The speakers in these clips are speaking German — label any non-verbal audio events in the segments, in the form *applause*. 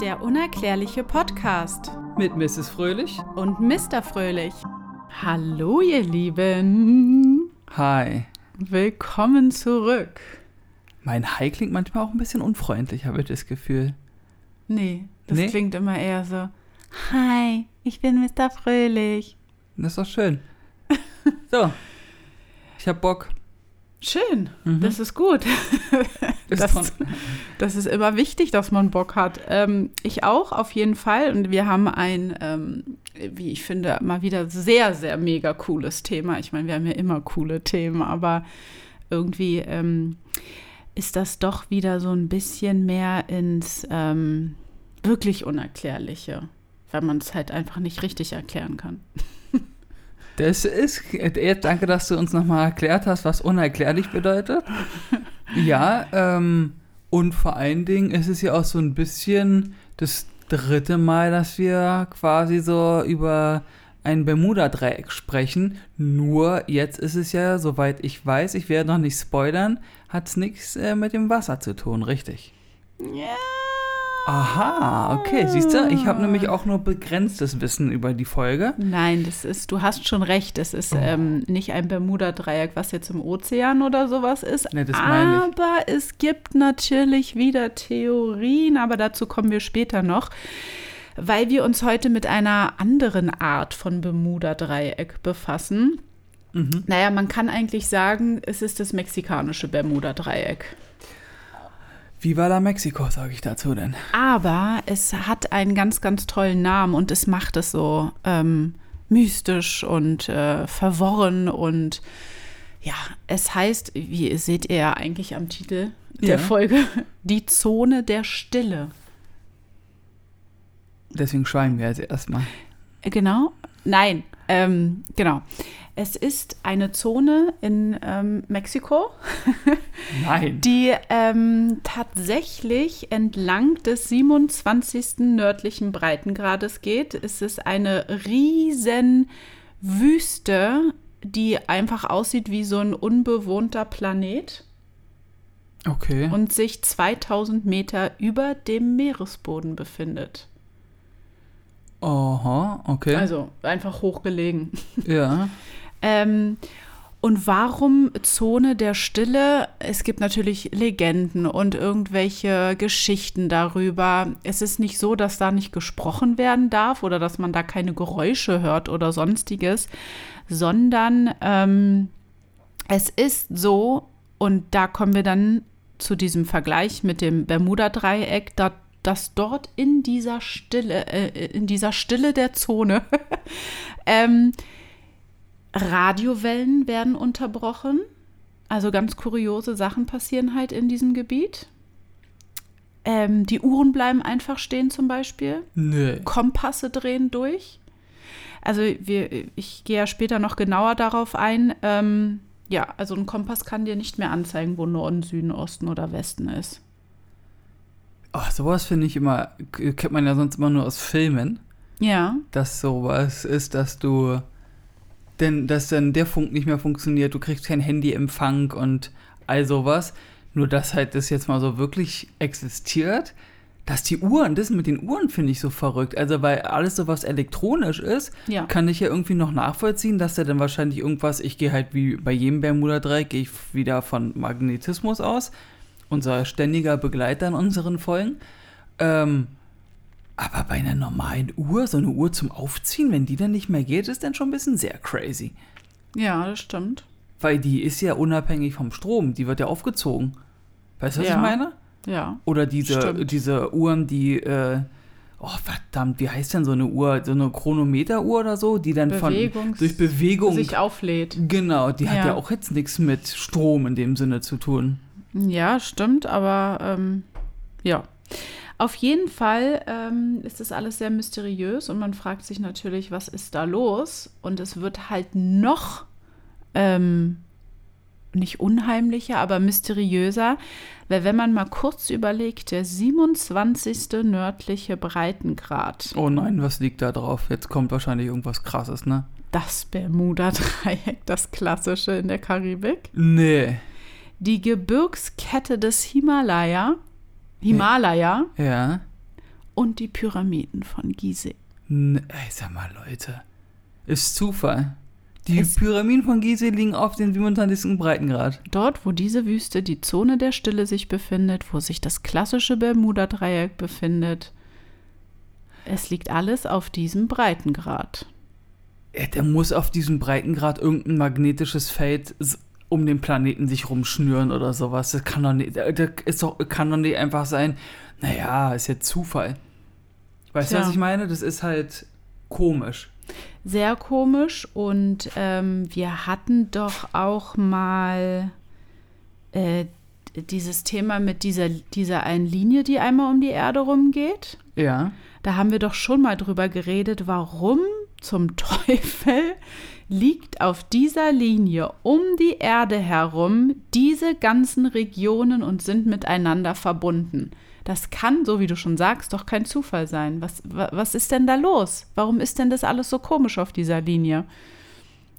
Der unerklärliche Podcast Mit Mrs. Fröhlich. und Mr. Fröhlich. Hallo, ihr Lieben. Hi. Willkommen zurück. Mein Hi klingt manchmal auch ein bisschen unfreundlich, habe ich das Gefühl. Nee, das Nee? klingt immer eher so. Hi, ich bin Mr. Fröhlich. Das ist doch schön. So. Ich hab Bock. Schön, Mhm. das ist gut. *laughs* *laughs* Ist Das- Das ist immer wichtig, dass man Bock hat. Ähm, ich auch, auf jeden Fall. Und wir haben ein, ähm, wie ich finde, mal wieder sehr, sehr mega cooles Thema. Ich meine, wir haben ja immer coole Themen, aber irgendwie ähm, ist das doch wieder so ein bisschen mehr ins ähm, wirklich Unerklärliche, weil man es halt einfach nicht richtig erklären kann. Das ist. äh, Danke, dass du uns nochmal erklärt hast, was unerklärlich bedeutet. *laughs* Ja, ähm, und vor allen Dingen ist es ja auch so ein bisschen das dritte Mal, dass wir quasi so über ein Bermuda-Dreieck sprechen. Nur jetzt ist es ja, soweit ich weiß, ich werde noch nicht spoilern, hat es nichts äh, mit dem Wasser zu tun, richtig? Ja. Aha, okay, siehst du, ich habe nämlich auch nur begrenztes Wissen über die Folge. Nein, das ist, du hast schon recht, es ist ähm, nicht ein Bermuda-Dreieck, was jetzt im Ozean oder sowas ist. Nee, das meine ich. aber es gibt natürlich wieder Theorien, aber dazu kommen wir später noch, weil wir uns heute mit einer anderen Art von Bermuda-Dreieck befassen. Mhm. Naja, man kann eigentlich sagen, es ist das mexikanische Bermuda-Dreieck. Viva la Mexico, sage ich dazu denn. Aber es hat einen ganz, ganz tollen Namen und es macht es so ähm, mystisch und äh, verworren und ja, es heißt, wie seht ihr ja eigentlich am Titel der Ja. Folge, *laughs* die Zone der Stille. Deswegen schweigen wir jetzt erstmal. Äh, Genau? Nein, ähm, genau. Es ist eine Zone in ähm, Mexiko, *laughs* Nein. die ähm, tatsächlich entlang des 27. nördlichen Breitengrades geht. Es ist eine riesen Wüste, die einfach aussieht wie so ein unbewohnter Planet Okay. und sich 2000 Meter über dem Meeresboden befindet. Aha, okay. Also einfach hochgelegen. *laughs* ja. Ähm, und warum Zone der Stille? Es gibt natürlich Legenden und irgendwelche Geschichten darüber. Es ist nicht so, dass da nicht gesprochen werden darf oder dass man da keine Geräusche hört oder sonstiges, sondern ähm, es ist so, und da kommen wir dann zu diesem Vergleich mit dem Bermuda-Dreieck, da, dass dort in dieser Stille, äh, in dieser Stille der Zone *laughs* ähm, Radiowellen werden unterbrochen. Also ganz kuriose Sachen passieren halt in diesem Gebiet. Ähm, die Uhren bleiben einfach stehen zum Beispiel. Nö. Kompasse drehen durch. Also wir, ich gehe ja später noch genauer darauf ein. Ähm, ja, also ein Kompass kann dir nicht mehr anzeigen, wo Norden, Süden, Osten oder Westen ist. Ach, sowas finde ich immer, kennt man ja sonst immer nur aus Filmen, Ja, dass sowas ist, dass du, denn, dass dann der Funk nicht mehr funktioniert, du kriegst kein Handyempfang und all sowas. Nur, dass halt das jetzt mal so wirklich existiert, dass die Uhren, das mit den Uhren finde ich so verrückt. Also, weil alles so was elektronisch ist, ja. kann ich ja irgendwie noch nachvollziehen, dass der dann wahrscheinlich irgendwas, ich gehe halt wie bei jedem Bermuda-Dreieck, gehe ich wieder von Magnetismus aus. Unser ständiger Begleiter in unseren Folgen. Ähm, aber bei einer normalen Uhr, so eine Uhr zum Aufziehen, wenn die dann nicht mehr geht, ist dann schon ein bisschen sehr crazy. Ja, das stimmt. Weil die ist ja unabhängig vom Strom, die wird ja aufgezogen. Weißt du, was Ja. ich meine? Ja. Oder diese, Stimmt. diese Uhren, die, äh, oh verdammt, wie heißt denn so eine Uhr? So eine Chronometeruhr oder so, die dann Bewegungs- von durch Bewegung. Sich auflädt. genau, die hat Ja. ja auch jetzt nichts mit Strom in dem Sinne zu tun. Ja, stimmt, aber ähm, ja. Auf jeden Fall ähm, ist das alles sehr mysteriös und man fragt sich natürlich, was ist da los? Und es wird halt noch ähm, nicht unheimlicher, aber mysteriöser, weil wenn man mal kurz überlegt, der 27. nördliche Breitengrad, Oh nein, was liegt da drauf? Jetzt kommt wahrscheinlich irgendwas krasses, ne? das Bermuda-Dreieck, das klassische in der Karibik, Nee. Die Gebirgskette des Himalaya, Himalaya Ja. und die Pyramiden von Gizeh. N ey, sag mal, Leute. Ist Zufall. Die Es- Pyramiden von Gizeh liegen auf den 27. Breitengrad. Dort, wo diese Wüste, die Zone der Stille sich befindet, wo sich das klassische Bermuda-Dreieck befindet, es liegt alles auf diesem Breitengrad. Ja, der muss auf diesem Breitengrad irgendein magnetisches Feld um den Planeten sich rumschnüren oder sowas. Das kann doch nicht, das ist doch, kann doch nicht einfach sein, naja, ist jetzt Zufall. Weißt du, was ich meine? Das ist halt komisch. Sehr komisch und ähm, wir hatten doch auch mal äh, dieses Thema mit dieser, dieser einen Linie, die einmal um die Erde rumgeht. Ja. Da haben wir doch schon mal drüber geredet, warum zum *laughs* Teufel liegt auf dieser Linie um die Erde herum diese ganzen Regionen und sind miteinander verbunden. Das kann, so wie du schon sagst, doch kein Zufall sein. Was, wa- was ist denn da los? Warum ist denn das alles so komisch auf dieser Linie?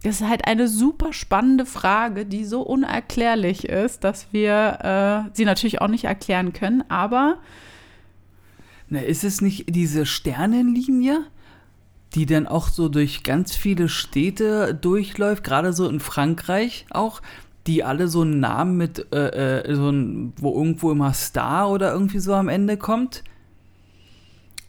Das ist halt eine super spannende Frage, die so unerklärlich ist, dass wir äh, sie natürlich auch nicht erklären können, aber Na, ist es nicht diese Sternenlinie, die dann auch so durch ganz viele Städte durchläuft, gerade so in Frankreich auch, die alle so einen Namen mit, äh, äh, so ein, wo irgendwo immer Star oder irgendwie so am Ende kommt?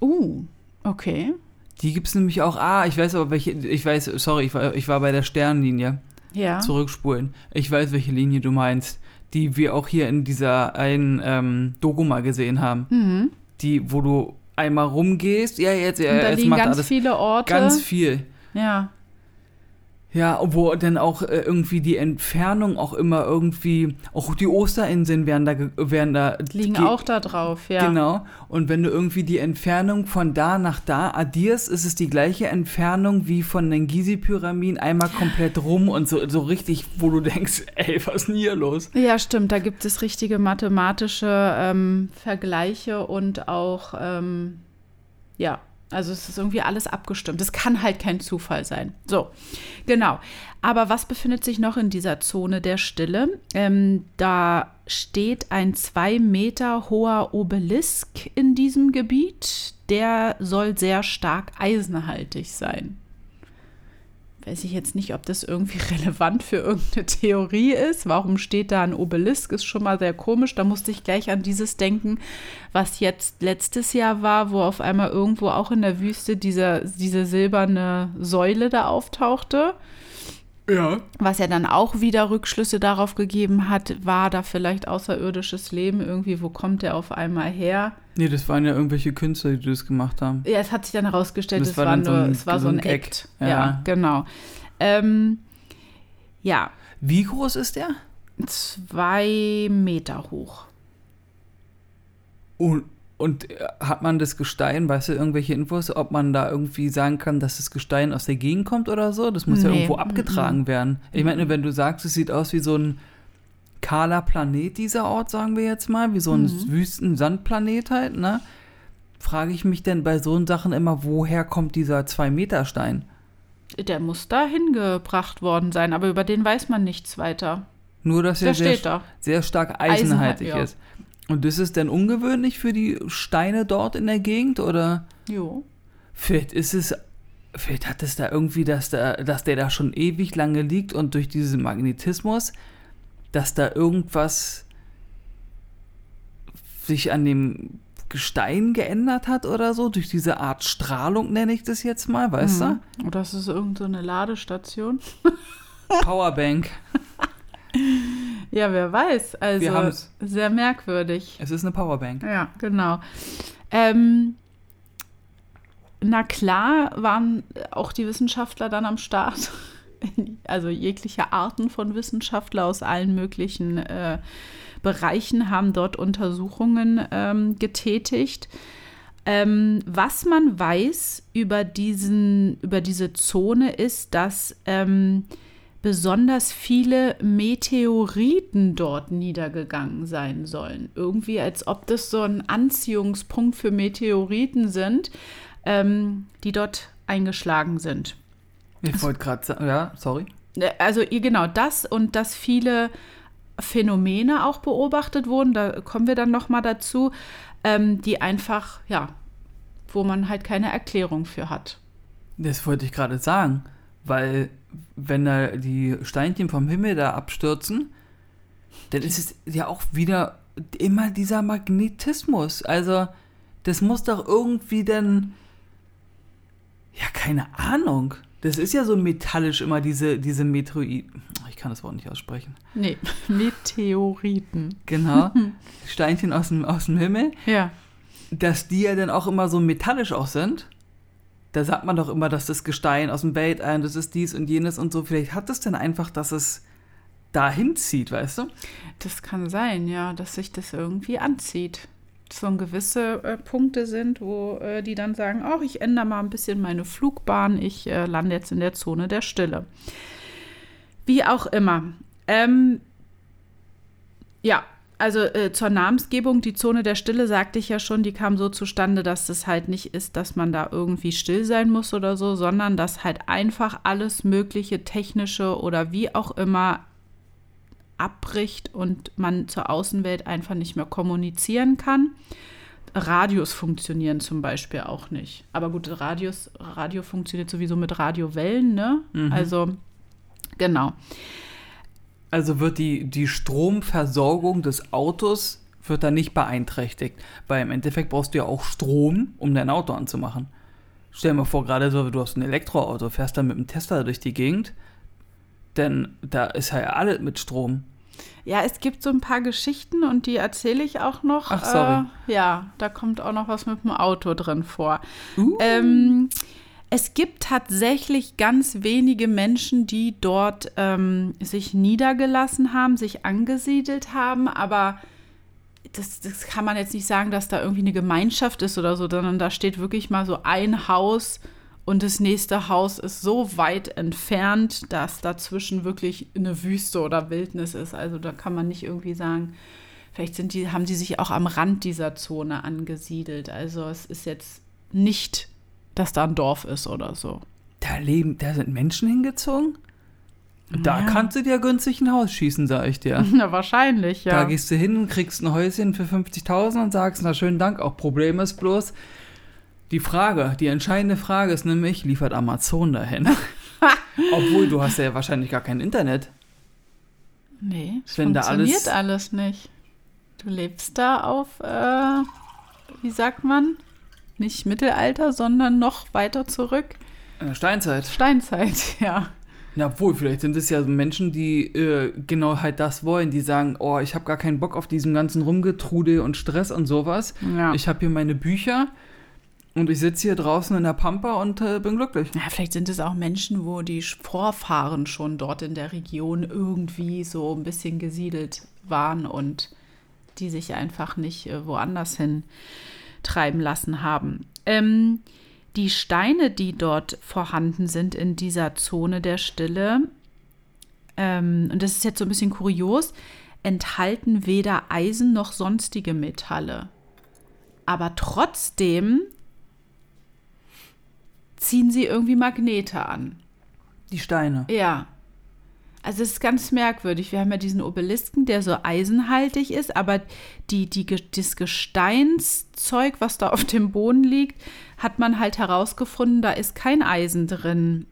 uh, okay. Die gibt es nämlich auch. Ah, ich weiß aber welche. Ich weiß, sorry, ich war, ich war bei der Sternenlinie. Ja. Zurückspulen. Ich weiß, welche Linie du meinst. Die wir auch hier in dieser einen ähm, Doku mal gesehen haben. Mhm. Die, wo du einmal rumgehst. Ja, jetzt, ja, Und da jetzt liegen macht ganz alles viele Orte. ganz viel. ja. Ja, wo dann auch äh, irgendwie die Entfernung auch immer irgendwie, auch die Osterinseln werden da, werden da Liegen ge- auch da drauf, ja. Genau. Und wenn du irgendwie die Entfernung von da nach da addierst, ist es die gleiche Entfernung wie von den Gizeh-Pyramiden einmal komplett rum und so, so richtig, wo du denkst, ey, was ist denn hier los? Ja, stimmt. Da gibt es richtige mathematische ähm, Vergleiche und auch, ähm, ja, also es ist irgendwie alles abgestimmt. Es kann halt kein Zufall sein. So, genau. Aber was befindet sich noch in dieser Zone der Stille? Ähm, da steht ein zwei Meter hoher Obelisk in diesem Gebiet. Der soll sehr stark eisenhaltig sein. Weiß ich jetzt nicht, ob das irgendwie *laughs* relevant für irgendeine Theorie ist. Warum steht da ein Obelisk? Ist schon mal sehr komisch. Da musste ich gleich an dieses denken, was jetzt letztes Jahr war, wo auf einmal irgendwo auch in der Wüste dieser, diese silberne Säule da auftauchte. Ja. Was ja dann auch wieder Rückschlüsse darauf gegeben hat, war da vielleicht außerirdisches Leben irgendwie, wo kommt der auf einmal her? Nee, das waren ja irgendwelche Künstler, die das gemacht haben. Ja, es hat sich dann herausgestellt, Das es war war, dann so nur, ein- es war so ein Gag. Act. Ja. Ja, genau. Ähm, ja, Wie groß ist der? zwei Meter hoch. Und, und äh, hat man das Gestein, weißt du, irgendwelche Infos, ob man da irgendwie sagen kann, dass das Gestein aus der Gegend kommt oder so? Das muss ja Nee, irgendwo mm, abgetragen werden. Ich meine, wenn du sagst, es sieht aus wie so ein kahler Planet, dieser Ort, sagen wir jetzt mal, wie so ein Mhm. Wüsten-Sandplanet halt, ne? Frage ich mich denn bei so Sachen immer, woher kommt dieser 2-Meter-Stein? Der muss da hingebracht worden sein, aber über den weiß man nichts weiter. Nur, dass Der er sehr, da. sehr stark Eisenhaltig, eisenhaltig ja. ist. Und ist es denn ungewöhnlich für die Steine dort in der Gegend oder? Jo. Vielleicht ist es, vielleicht hat es da irgendwie, dass, da, dass der da schon ewig lange liegt und durch diesen Magnetismus, dass da irgendwas sich an dem Gestein geändert hat oder so, durch diese Art Strahlung nenne ich das jetzt mal, weißt Mhm. Oder ist es irgendeine so eine Ladestation? du? Powerbank. *laughs* *laughs* Ja, wer weiß. Also Wir haben's. sehr merkwürdig. Es ist eine Powerbank. Ja, genau. Ähm, na klar waren auch die Wissenschaftler dann am Start. *laughs* Also jegliche Arten von Wissenschaftler aus allen möglichen äh, Bereichen haben dort Untersuchungen ähm, getätigt. Ähm, was man weiß über, diesen, über diese Zone ist, dass ähm, besonders viele Meteoriten dort niedergegangen sein sollen. Irgendwie, als ob das so ein Anziehungspunkt für Meteoriten sind, ähm, die dort eingeschlagen sind. Ich wollte gerade sagen, ja, sorry. Äh, Also genau das und dass viele Phänomene auch beobachtet wurden, da kommen wir dann noch mal dazu, ähm, die einfach ja wo man halt keine Erklärung für hat. Das wollte ich gerade sagen, weil wenn da die Steinchen vom Himmel da abstürzen, dann ist es ja auch wieder immer dieser Magnetismus. Also, das muss doch irgendwie dann. Ja, keine Ahnung. Das ist ja so metallisch immer diese, diese Meteorit. Ich kann das Wort nicht aussprechen. Nee, *laughs* Meteoriten. Genau. *laughs* Steinchen aus dem, aus dem Himmel. Ja. Dass die ja dann auch immer so metallisch auch sind. Da sagt man doch immer, dass das Gestein aus dem Weltall, das ist dies und jenes und so. Vielleicht hat es denn einfach, dass es dahin zieht, weißt du? Das kann sein, ja, dass sich das irgendwie anzieht. So gewisse äh, Punkte sind, wo äh, die dann sagen, oh, ich ändere mal ein bisschen meine Flugbahn, ich äh, lande jetzt in der Zone der Stille. Wie auch immer. Ähm, ja, also äh, zur Namensgebung, die Zone der Stille, sagte ich ja schon, die kam so zustande, dass es halt nicht ist, dass man da irgendwie still sein muss oder so, sondern dass halt einfach alles mögliche technische oder wie auch immer abbricht und man zur Außenwelt einfach nicht mehr kommunizieren kann. Radios funktionieren zum Beispiel auch nicht. Aber gut, Radios, Radio funktioniert sowieso mit Radiowellen, ne? Mhm. Also, genau. Also wird die, die Stromversorgung des Autos wird da nicht beeinträchtigt. Weil im Endeffekt brauchst du ja auch Strom, um dein Auto anzumachen. Stell dir mal vor, gerade so, du hast ein Elektroauto, fährst dann mit dem Tesla durch die Gegend, denn da ist ja alles mit Strom. Ja, es gibt so ein paar Geschichten und die erzähle ich auch noch. Ach, sorry. Äh, ja, da kommt auch noch was mit dem Auto drin vor. Uh. Ähm, es gibt tatsächlich ganz wenige Menschen, die dort ähm, sich niedergelassen haben, sich angesiedelt haben, aber das, das kann man jetzt nicht sagen, dass da irgendwie eine Gemeinschaft ist oder so, sondern da steht wirklich mal so ein Haus und das nächste Haus ist so weit entfernt, dass dazwischen wirklich eine Wüste oder Wildnis ist. Also da kann man nicht irgendwie sagen, vielleicht sind die, haben die sich auch am Rand dieser Zone angesiedelt. Also es ist jetzt nicht, dass da ein Dorf ist oder so. Da leben, da sind Menschen hingezogen? Da Ja. kannst du dir günstig ein Haus schießen, sag ich dir. *laughs* Na, wahrscheinlich, ja. Da gehst du hin und kriegst ein Häuschen für 50.000 und sagst, na schönen Dank, auch Problem ist bloß, die Frage, die entscheidende Frage ist nämlich, liefert Amazon dahin? *laughs* Obwohl, du hast ja wahrscheinlich gar kein Internet. nee, es Wenn funktioniert alles- alles nicht. Du lebst da auf, äh, wie sagt man? Nicht Mittelalter, sondern noch weiter zurück. Äh, Steinzeit. Steinzeit, *laughs* ja. Na obwohl, vielleicht sind es ja Menschen, die äh, genau halt das wollen, die sagen, oh, ich habe gar keinen Bock auf diesen ganzen Rumgetrudel und Stress und sowas. ja. Ich habe hier meine Bücher und ich sitze hier draußen in der Pampa und äh, bin glücklich. Ja, vielleicht sind es auch Menschen, wo die Vorfahren schon dort in der Region irgendwie so ein bisschen gesiedelt waren und die sich einfach nicht äh, woanders hin treiben lassen haben. Ähm, die Steine, die dort vorhanden sind in dieser Zone der Stille, ähm, und das ist jetzt so ein bisschen kurios, enthalten weder Eisen noch sonstige Metalle. Aber trotzdem ziehen sie irgendwie Magnete an. Die Steine. Ja. Also es ist ganz merkwürdig. Wir haben ja diesen Obelisken, der so eisenhaltig ist, aber die, die, das Gesteinszeug, was da auf dem Boden liegt, hat man halt herausgefunden, da ist kein Eisen drin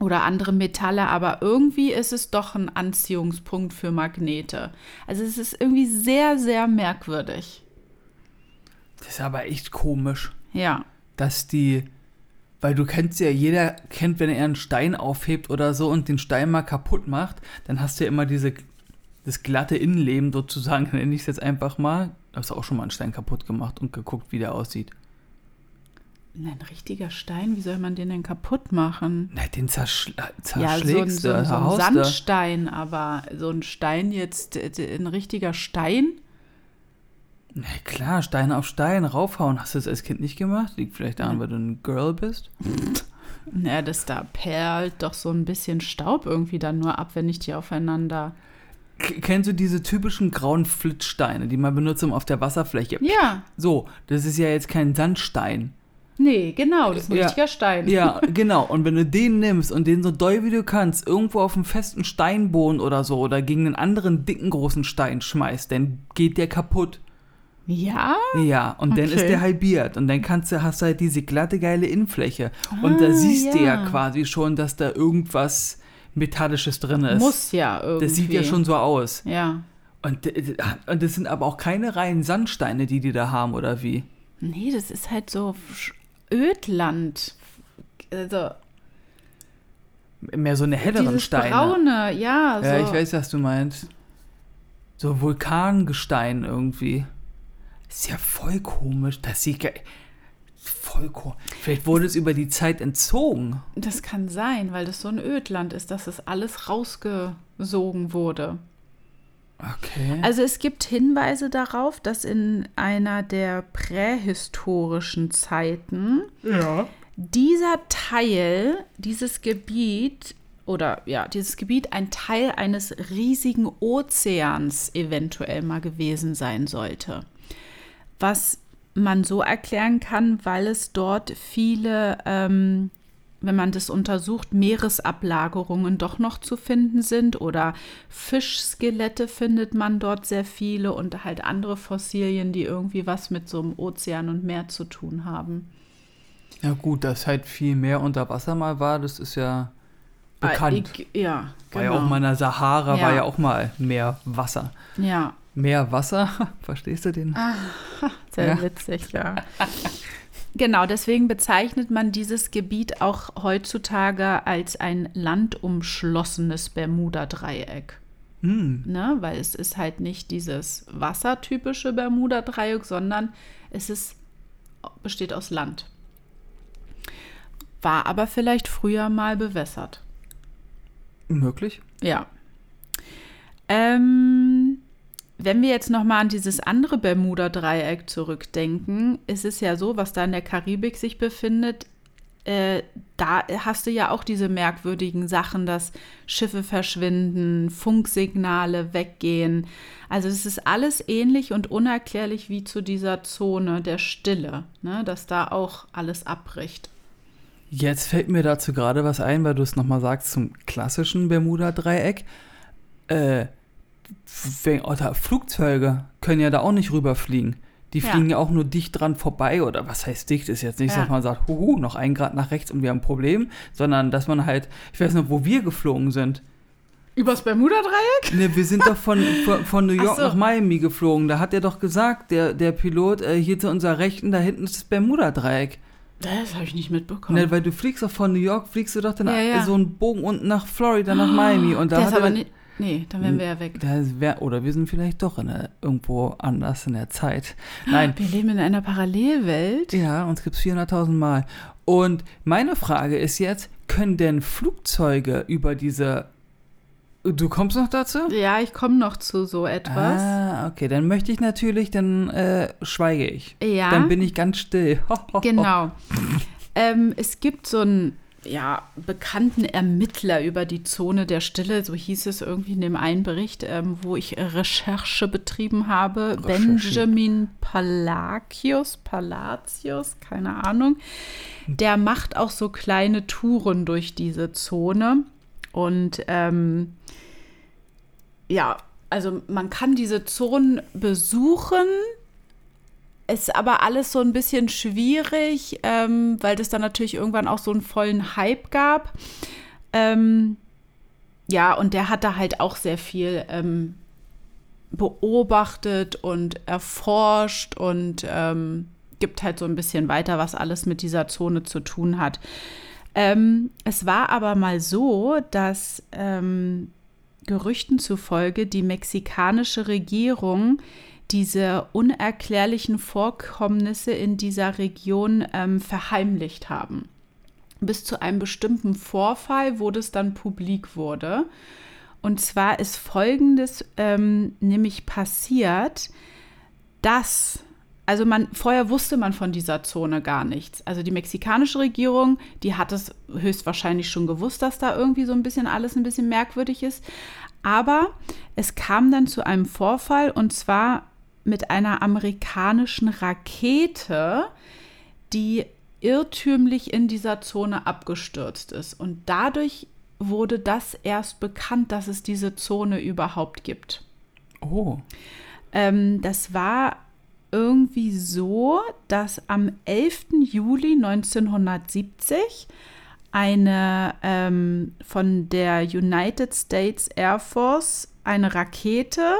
oder andere Metalle, aber irgendwie ist es doch ein Anziehungspunkt für Magnete. Also es ist irgendwie sehr, sehr merkwürdig. Das ist aber echt komisch, Ja. dass die, weil du kennst ja, jeder kennt, wenn er einen Stein aufhebt oder so und den Stein mal kaputt macht, dann hast du ja immer diese, das glatte Innenleben sozusagen, nenne ich es jetzt einfach mal. Hast du auch schon mal einen Stein kaputt gemacht und geguckt, wie der aussieht. Ein richtiger Stein, wie soll man den denn kaputt machen? Na, den zerschl Ja, so ein, zerschlägst so, ein- so ein. Sandstein, aber so ein Stein jetzt, äh, ein richtiger Stein? Na klar, Stein auf Stein raufhauen. Hast du das als Kind nicht gemacht? Liegt vielleicht daran, weil du ein Girl bist? *laughs* Naja, das da perlt doch so ein bisschen Staub irgendwie dann nur ab, wenn nicht die aufeinander. K kennst du diese typischen grauen Flitzsteine, die man benutzt, um auf der Wasserfläche? Ja, So, das ist ja jetzt kein Sandstein. nee, genau, das ist ein Ja. richtiger Stein. Ja, *laughs* genau. Und wenn du den nimmst und den so doll wie du kannst, irgendwo auf einen festen Steinboden oder so oder gegen einen anderen dicken großen Stein schmeißt, dann geht der kaputt. Ja? Ja, und dann ist Okay. der halbiert und dann kannst du, hast du halt diese glatte, geile Innenfläche. Und da Ah, siehst du ja ja. quasi schon, dass da irgendwas Metallisches drin ist. Muss ja irgendwie. Das sieht ja schon so aus. Ja. Und, und das sind aber auch keine reinen Sandsteine, die die da haben, oder wie? Nee, das ist halt so Ödland. Also, Mehr so eine helleren Steine. braune, ja. So. Ja, ich weiß, was du meinst. So Vulkangestein irgendwie. Ist ja voll komisch. Das sieht ge voll komisch. Vielleicht wurde es über die Zeit entzogen. Das kann sein, weil das so ein Ödland ist, dass das alles rausgesogen wurde. Okay. Also es gibt Hinweise darauf, dass in einer der prähistorischen Zeiten dieser Teil, dieses Gebiet oder ja, dieses Gebiet ein Teil eines riesigen Ozeans eventuell mal gewesen sein sollte. Was man so erklären kann, weil es dort viele, ähm, wenn man das untersucht, Meeresablagerungen doch noch zu finden sind oder Fischskelette findet man dort sehr viele und halt andere Fossilien, die irgendwie was mit so einem Ozean und Meer zu tun haben. ja gut, dass halt viel mehr unter Wasser mal war, das ist ja bekannt. Ah, ich, ja, War genau. ja auch mal in der Sahara, Ja. war ja auch mal mehr Wasser. Ja, Mehr Wasser, *laughs* verstehst du den? *laughs* sehr Ja. witzig, ja. Genau, deswegen bezeichnet man dieses Gebiet auch heutzutage als ein landumschlossenes Bermuda-Dreieck. Hm. Ne? Weil es ist halt nicht dieses wassertypische Bermuda-Dreieck, sondern es ist, besteht aus Land. War aber vielleicht früher mal bewässert. Möglich. Ja. Ähm, wenn wir jetzt noch mal an dieses andere Bermuda-Dreieck zurückdenken, ist es ja so, was da in der Karibik sich befindet, äh, da hast du ja auch diese merkwürdigen Sachen, dass Schiffe verschwinden, Funksignale weggehen. Also es ist alles ähnlich und unerklärlich wie zu dieser Zone der Stille, ne? dass da auch alles abbricht. Jetzt fällt mir dazu gerade was ein, weil du es nochmal sagst zum klassischen Bermuda-Dreieck. Äh, oder Flugzeuge können ja da auch nicht rüberfliegen. Die Ja. fliegen ja auch nur dicht dran vorbei oder was heißt dicht? Ist jetzt nicht, Ja. dass man sagt, huhu, noch ein Grad nach rechts und wir haben ein Problem, sondern dass man halt, ich weiß noch, wo wir geflogen sind. Übers Bermuda-Dreieck? Ne, wir sind doch von, *laughs* von, von New York so. nach Miami geflogen. Da hat er doch gesagt, der, der Pilot, äh, hier zu unserer Rechten, da hinten ist das Bermuda-Dreieck. Das habe ich nicht mitbekommen. Ne, weil du fliegst doch von New York, fliegst du doch dann Ja, ja. so einen Bogen unten nach Florida, nach Miami. Und da der hat er, nicht. Nee, dann wären wir ja weg. wär, oder wir sind vielleicht doch in der, irgendwo anders in der Zeit. Nein, Wir leben in einer Parallelwelt. ja, uns gibt es 400.000 Mal. Und meine Frage ist jetzt, können denn Flugzeuge über diese... Du kommst noch dazu? Ja, ich komme noch zu so etwas. Ah, okay, dann möchte ich natürlich, dann äh, schweige ich. ja, Dann bin ich ganz still. *laughs* genau. *laughs* ähm, es gibt so einen ja, bekannten Ermittler über die Zone der Stille, so hieß es irgendwie in dem einen Bericht, ähm, wo ich Recherche betrieben habe. Recherche. Benjamin Palacios, Palacios, keine Ahnung. Der macht auch so kleine Touren durch diese Zone. Und ähm, ja, also man kann diese Zonen besuchen. Ist aber alles so ein bisschen schwierig, ähm, weil das dann natürlich irgendwann auch so einen vollen Hype gab. Ähm, ja, und der hat da halt auch sehr viel ähm, beobachtet und erforscht und ähm, gibt halt so ein bisschen weiter, was alles mit dieser Zone zu tun hat. Ähm, es war aber mal so, dass ähm, Gerüchten zufolge die mexikanische Regierung diese unerklärlichen Vorkommnisse in dieser Region ähm, verheimlicht haben. Bis zu einem bestimmten Vorfall, wo das dann publik wurde. Und zwar ist Folgendes ähm, nämlich passiert, dass, also man, vorher wusste man von dieser Zone gar nichts. Also die mexikanische Regierung, die hat es höchstwahrscheinlich schon gewusst, dass da irgendwie so ein bisschen alles ein bisschen merkwürdig ist. Aber es kam dann zu einem Vorfall und zwar mit einer amerikanischen Rakete, die irrtümlich in dieser Zone abgestürzt ist. Und dadurch wurde das erst bekannt, dass es diese Zone überhaupt gibt. Oh, Ähm, das war irgendwie so, dass am 11. Juli 1970 eine ähm, von der United States Air Force eine Rakete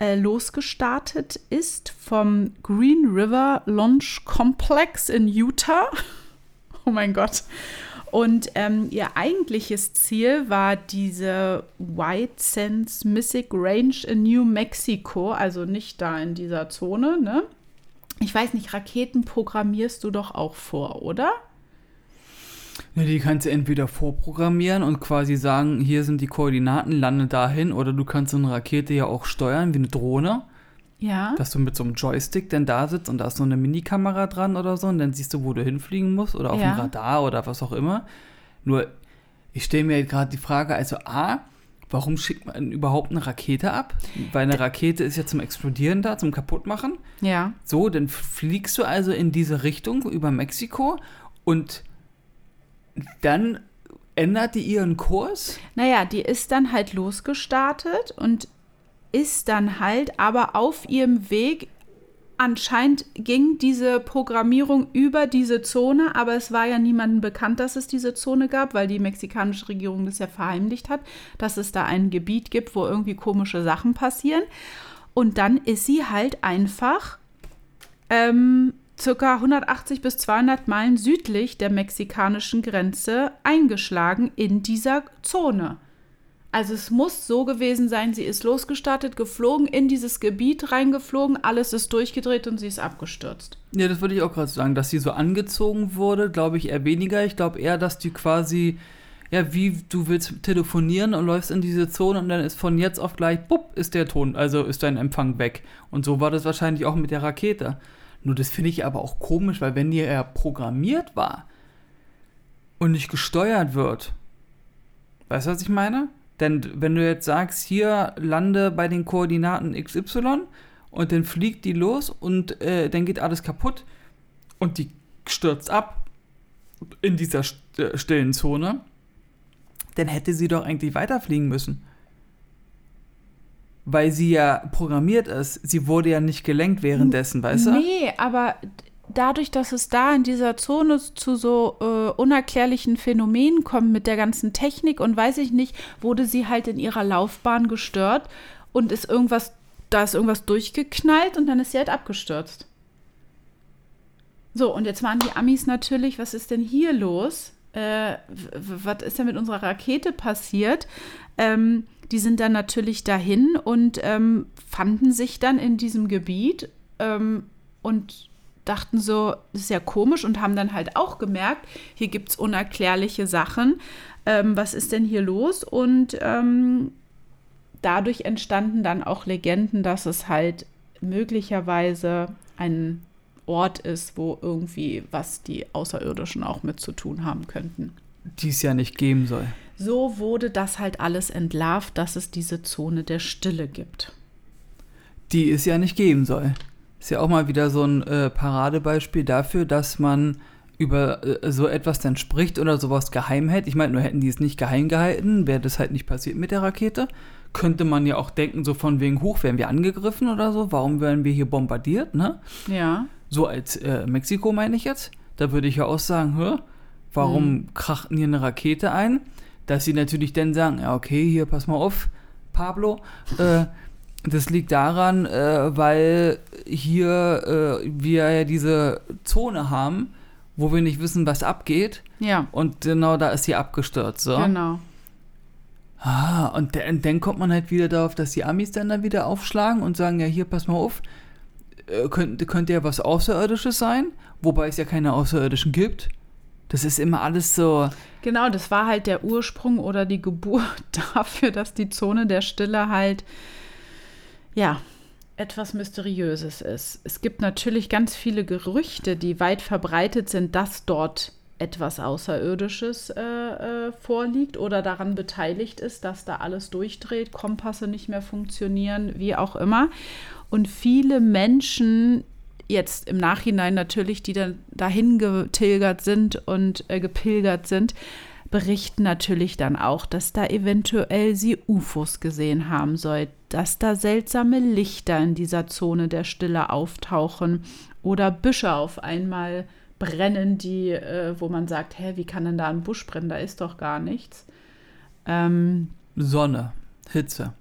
äh, losgestartet ist vom Green River Launch Complex in Utah. *laughs* oh mein Gott. Und ähm, ihr eigentliches Ziel war diese White Sands Mystic Range in New Mexico, also nicht da in dieser Zone, ne? Ich weiß nicht, Raketen programmierst du doch auch vor, oder? Ja, die kannst du entweder vorprogrammieren und quasi sagen, hier sind die Koordinaten, lande dahin, oder du kannst so eine Rakete ja auch steuern, wie eine Drohne. Ja. Dass du mit so einem Joystick dann da sitzt und da ist so eine Minikamera dran oder so und dann siehst du, wo du hinfliegen musst oder auf Ja. dem Radar oder was auch immer. Nur, ich stelle mir gerade die Frage, also A, warum schickt man überhaupt eine Rakete ab? Weil eine Rakete ist ja zum Explodieren da, zum Kaputtmachen. Ja. So, dann fliegst du also in diese Richtung über Mexiko und dann ändert die ihren Kurs. Naja, die ist dann halt losgestartet und ist dann halt aber auf ihrem Weg. Anscheinend ging diese Programmierung über diese Zone, aber es war ja niemandem bekannt, dass es diese Zone gab, weil die mexikanische Regierung das ja verheimlicht hat, dass es da ein Gebiet gibt, wo irgendwie komische Sachen passieren. Und dann ist sie halt einfach ähm, circa 180 bis 200 Meilen südlich der mexikanischen Grenze eingeschlagen in dieser Zone. Also es muss so gewesen sein, sie ist losgestartet, geflogen, in dieses Gebiet reingeflogen, alles ist durchgedreht und sie ist abgestürzt. Ja, das würde ich auch gerade sagen, dass sie so angezogen wurde, glaube ich eher weniger. Ich glaube eher, dass die quasi, ja, wie du willst telefonieren und läufst in diese Zone und dann ist von jetzt auf gleich, bupp, ist der Ton, also ist dein Empfang weg. Und so war das wahrscheinlich auch mit der Rakete. Nur das finde ich aber auch komisch, weil wenn die ja programmiert war und nicht gesteuert wird, weißt du, was ich meine? Denn wenn du jetzt sagst, hier lande bei den Koordinaten XY und dann fliegt die los und äh, dann geht alles kaputt und die stürzt ab in dieser äh, stillen Zone, dann hätte sie doch eigentlich weiterfliegen müssen. Weil sie ja programmiert ist. Sie wurde ja nicht gelenkt währenddessen, weißt du? Nee, aber dadurch, dass es da in dieser Zone zu so äh, unerklärlichen Phänomenen kommt mit der ganzen Technik und weiß ich nicht, wurde sie halt in ihrer Laufbahn gestört und ist irgendwas, da ist irgendwas durchgeknallt und dann ist sie halt abgestürzt. So, und jetzt waren die Amis natürlich, was ist denn hier los? Äh, was ist denn mit unserer Rakete passiert? Ähm, die sind dann natürlich dahin und ähm, fanden sich dann in diesem Gebiet ähm, und dachten so, das ist ja komisch und haben dann halt auch gemerkt, hier gibt es unerklärliche Sachen. Ähm, was ist denn hier los? Und ähm, dadurch entstanden dann auch Legenden, dass es halt möglicherweise ein Ort ist, wo irgendwie was die Außerirdischen auch mit zu tun haben könnten. Die es ja nicht geben soll. So wurde das halt alles entlarvt, dass es diese Zone der Stille gibt. Die es ja nicht geben soll. Ist ja auch mal wieder so ein äh, Paradebeispiel dafür, dass man über äh, so etwas dann spricht oder sowas geheim hält. Ich meine, nur hätten die es nicht geheim gehalten, wäre das halt nicht passiert mit der Rakete. Könnte man ja auch denken, so von wegen hoch, werden wir angegriffen oder so? Warum werden wir hier bombardiert, ne? Ja. So als äh, Mexiko meine ich jetzt. Da würde ich ja auch sagen, hä, warum krachten hier eine Rakete ein? Dass sie natürlich dann sagen, ja okay, hier pass mal auf, Pablo. Äh, das liegt daran, äh, weil hier äh, wir ja diese Zone haben, wo wir nicht wissen, was abgeht. Ja, Und genau da ist sie abgestürzt. So. genau. Ah, und dann, dann kommt man halt wieder darauf, dass die Amis dann da wieder aufschlagen und sagen, ja, hier, pass mal auf, äh, könnte, könnte ja was Außerirdisches sein, wobei es ja keine Außerirdischen gibt. Das ist immer alles so, Genau, das war halt der Ursprung oder die Geburt *laughs* dafür, dass die Zone der Stille halt, ja, etwas Mysteriöses ist. Es gibt natürlich ganz viele Gerüchte, die weit verbreitet sind, dass dort etwas Außerirdisches äh, äh, vorliegt oder daran beteiligt ist, dass da alles durchdreht, Kompasse nicht mehr funktionieren, wie auch immer. Und viele Menschen, jetzt im Nachhinein natürlich, die dann dahin getilgert sind und äh, gepilgert sind, berichten natürlich dann auch, dass da eventuell sie UFOs gesehen haben soll. dass da seltsame Lichter in dieser Zone der Stille auftauchen oder Büsche auf einmal brennen, die, äh, wo man sagt, hä, wie kann denn da ein Busch brennen? Da ist doch gar nichts. Ähm, Sonne, Hitze.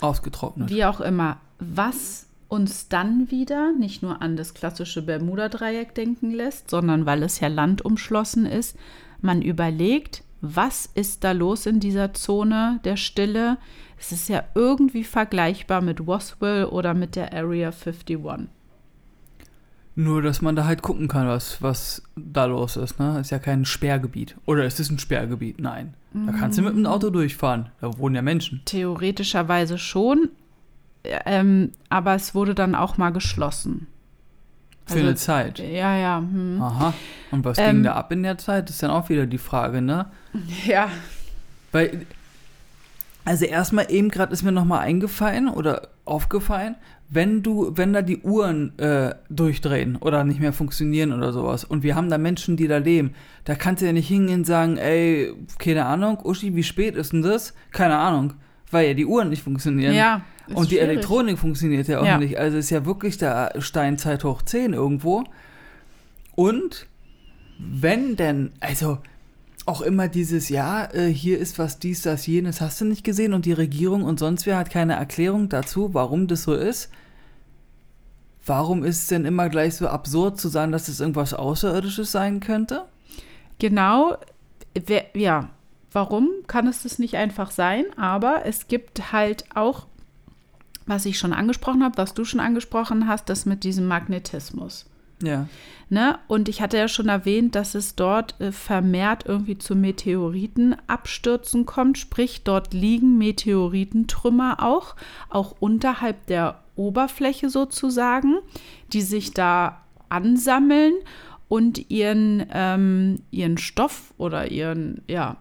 Ausgetrocknet. Wie auch immer. Was uns dann wieder nicht nur an das klassische Bermuda-Dreieck denken lässt, sondern weil es ja landumschlossen ist, man überlegt, was ist da los in dieser Zone der Stille? Es ist ja irgendwie vergleichbar mit Roswell oder mit der Area 51. Nur, dass man da halt gucken kann, was, was da los ist. Ne? Ist ja kein Sperrgebiet. Oder ist es ein Sperrgebiet? Nein. Da kannst du mit dem Auto durchfahren. Da wohnen ja Menschen. Theoretischerweise schon. Ähm, aber es wurde dann auch mal geschlossen. Für also, eine Zeit. Ja, ja. Hm. Aha. Und was ähm, ging da ab in der Zeit? ist dann auch wieder die Frage, ne? *laughs* Ja. Weil, also erstmal eben gerade ist mir nochmal eingefallen oder aufgefallen, wenn du, wenn da die Uhren äh, durchdrehen oder nicht mehr funktionieren oder sowas und wir haben da Menschen, die da leben, da kannst du ja nicht hingehen und sagen, ey, keine Ahnung, Uschi, wie spät ist denn das? Keine Ahnung, weil ja die Uhren nicht funktionieren. Ja. Und die schwierig. Elektronik funktioniert ja auch ja. nicht. Also ist ja wirklich der Steinzeit hoch 10 irgendwo. Und wenn denn, also auch immer dieses, ja, äh, hier ist was dies, das, jenes, hast du nicht gesehen und die Regierung und sonst wer hat keine Erklärung dazu, warum das so ist. Warum ist es denn immer gleich so absurd zu sagen, dass es irgendwas Außerirdisches sein könnte? Genau, ja, warum kann es das nicht einfach sein? Aber es gibt halt auch, was ich schon angesprochen habe, was du schon angesprochen hast, das mit diesem Magnetismus. Ja. Ne? Und ich hatte ja schon erwähnt, dass es dort äh, vermehrt irgendwie zu Meteoritenabstürzen kommt. Sprich, dort liegen Meteoritentrümmer auch, auch unterhalb der Oberfläche sozusagen, die sich da ansammeln und ihren, ähm, ihren Stoff oder ihren, ja,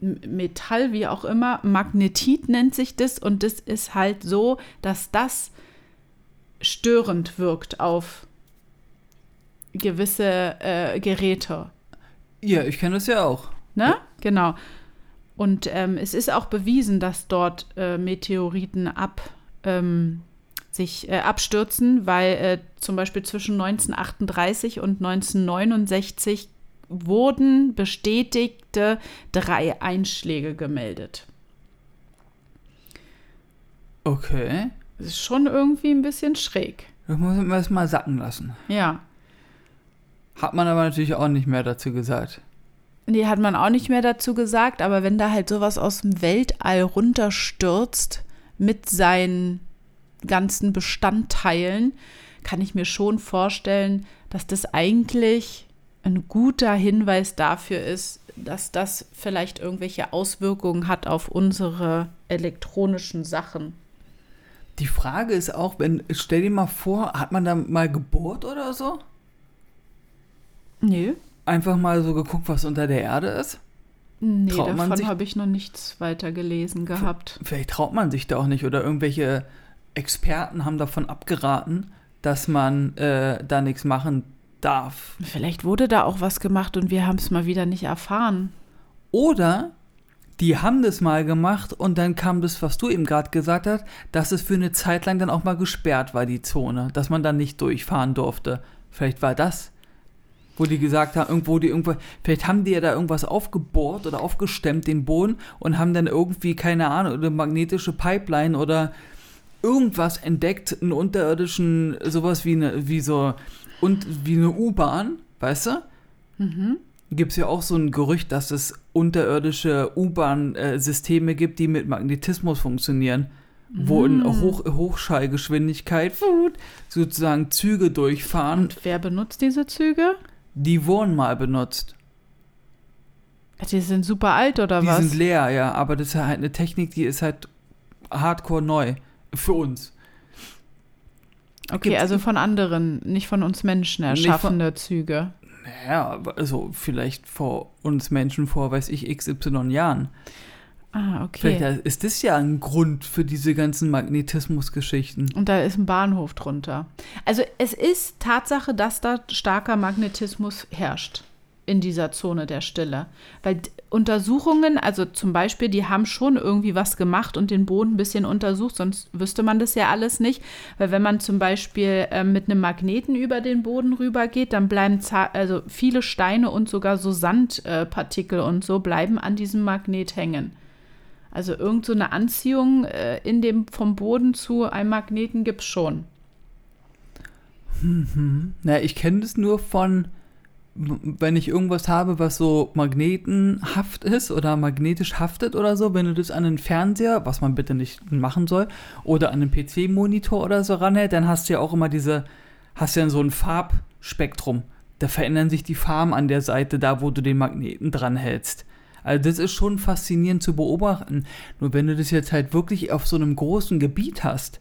Metall, wie auch immer, Magnetit nennt sich das. Und das ist halt so, dass das störend wirkt auf gewisse äh, Geräte. Ja, ich kenne das ja auch. Ne? Genau. Und ähm, es ist auch bewiesen, dass dort äh, Meteoriten ab, ähm, sich äh, abstürzen, weil äh, zum Beispiel zwischen 1938 und 1969 wurden bestätigte drei Einschläge gemeldet. Okay. Das ist schon irgendwie ein bisschen schräg. Das muss man erst mal sacken lassen. Ja. Hat man aber natürlich auch nicht mehr dazu gesagt. Nee, hat man auch nicht mehr dazu gesagt, aber wenn da halt sowas aus dem Weltall runterstürzt mit seinen ganzen Bestandteilen, kann ich mir schon vorstellen, dass das eigentlich ein guter Hinweis dafür ist, dass das vielleicht irgendwelche Auswirkungen hat auf unsere elektronischen Sachen. Die Frage ist auch, wenn, stell dir mal vor, hat man da mal gebohrt oder so? Nee. Einfach mal so geguckt, was unter der Erde ist? Nee, traut davon habe ich noch nichts weiter gelesen gehabt. Vielleicht traut man sich da auch nicht oder irgendwelche Experten haben davon abgeraten, dass man äh, da nichts machen darf. Vielleicht wurde da auch was gemacht und wir haben es mal wieder nicht erfahren. Oder die haben das mal gemacht und dann kam das, was du eben gerade gesagt hast, dass es für eine Zeit lang dann auch mal gesperrt war, die Zone, dass man dann nicht durchfahren durfte. Vielleicht war das wo die gesagt haben, irgendwo die irgendwo, vielleicht haben die ja da irgendwas aufgebohrt oder aufgestemmt, den Boden, und haben dann irgendwie, keine Ahnung, eine magnetische Pipeline oder irgendwas entdeckt, einen unterirdischen, sowas wie eine, wie so, und wie eine U-Bahn, weißt du? Mhm. Gibt es ja auch so ein Gerücht, dass es unterirdische U-Bahn-Systeme gibt, die mit Magnetismus funktionieren wo in mhm. Hoch Hochschallgeschwindigkeit sozusagen Züge durchfahren. Und wer benutzt diese Züge? Die wurden mal benutzt. Die sind super alt oder die was? Die sind leer, ja, aber das ist halt eine Technik, die ist halt hardcore neu für uns. Okay, Gibt's also von anderen, nicht von uns Menschen erschaffene Züge. Naja, also vielleicht vor uns Menschen vor, weiß ich, XY Jahren. Ah, okay. Vielleicht ist das ja ein Grund für diese ganzen Magnetismus-Geschichten. Und da ist ein Bahnhof drunter. Also es ist Tatsache, dass da starker Magnetismus herrscht. In dieser Zone der Stille. Weil Untersuchungen, also zum Beispiel, die haben schon irgendwie was gemacht und den Boden ein bisschen untersucht, sonst wüsste man das ja alles nicht. Weil wenn man zum Beispiel äh, mit einem Magneten über den Boden rübergeht, dann bleiben also viele Steine und sogar so Sandpartikel äh, und so bleiben an diesem Magnet hängen. Also irgend so eine Anziehung äh, in dem vom Boden zu einem Magneten gibt es schon. *laughs* Na, ich kenne das nur von, wenn ich irgendwas habe, was so magnetenhaft ist oder magnetisch haftet oder so, wenn du das an den Fernseher, was man bitte nicht machen soll, oder an den PC-Monitor oder so ranhält, dann hast du ja auch immer diese, hast ja so ein Farbspektrum. Da verändern sich die Farben an der Seite, da wo du den Magneten dran hältst. Also das ist schon faszinierend zu beobachten. Nur wenn du das jetzt halt wirklich auf so einem großen Gebiet hast,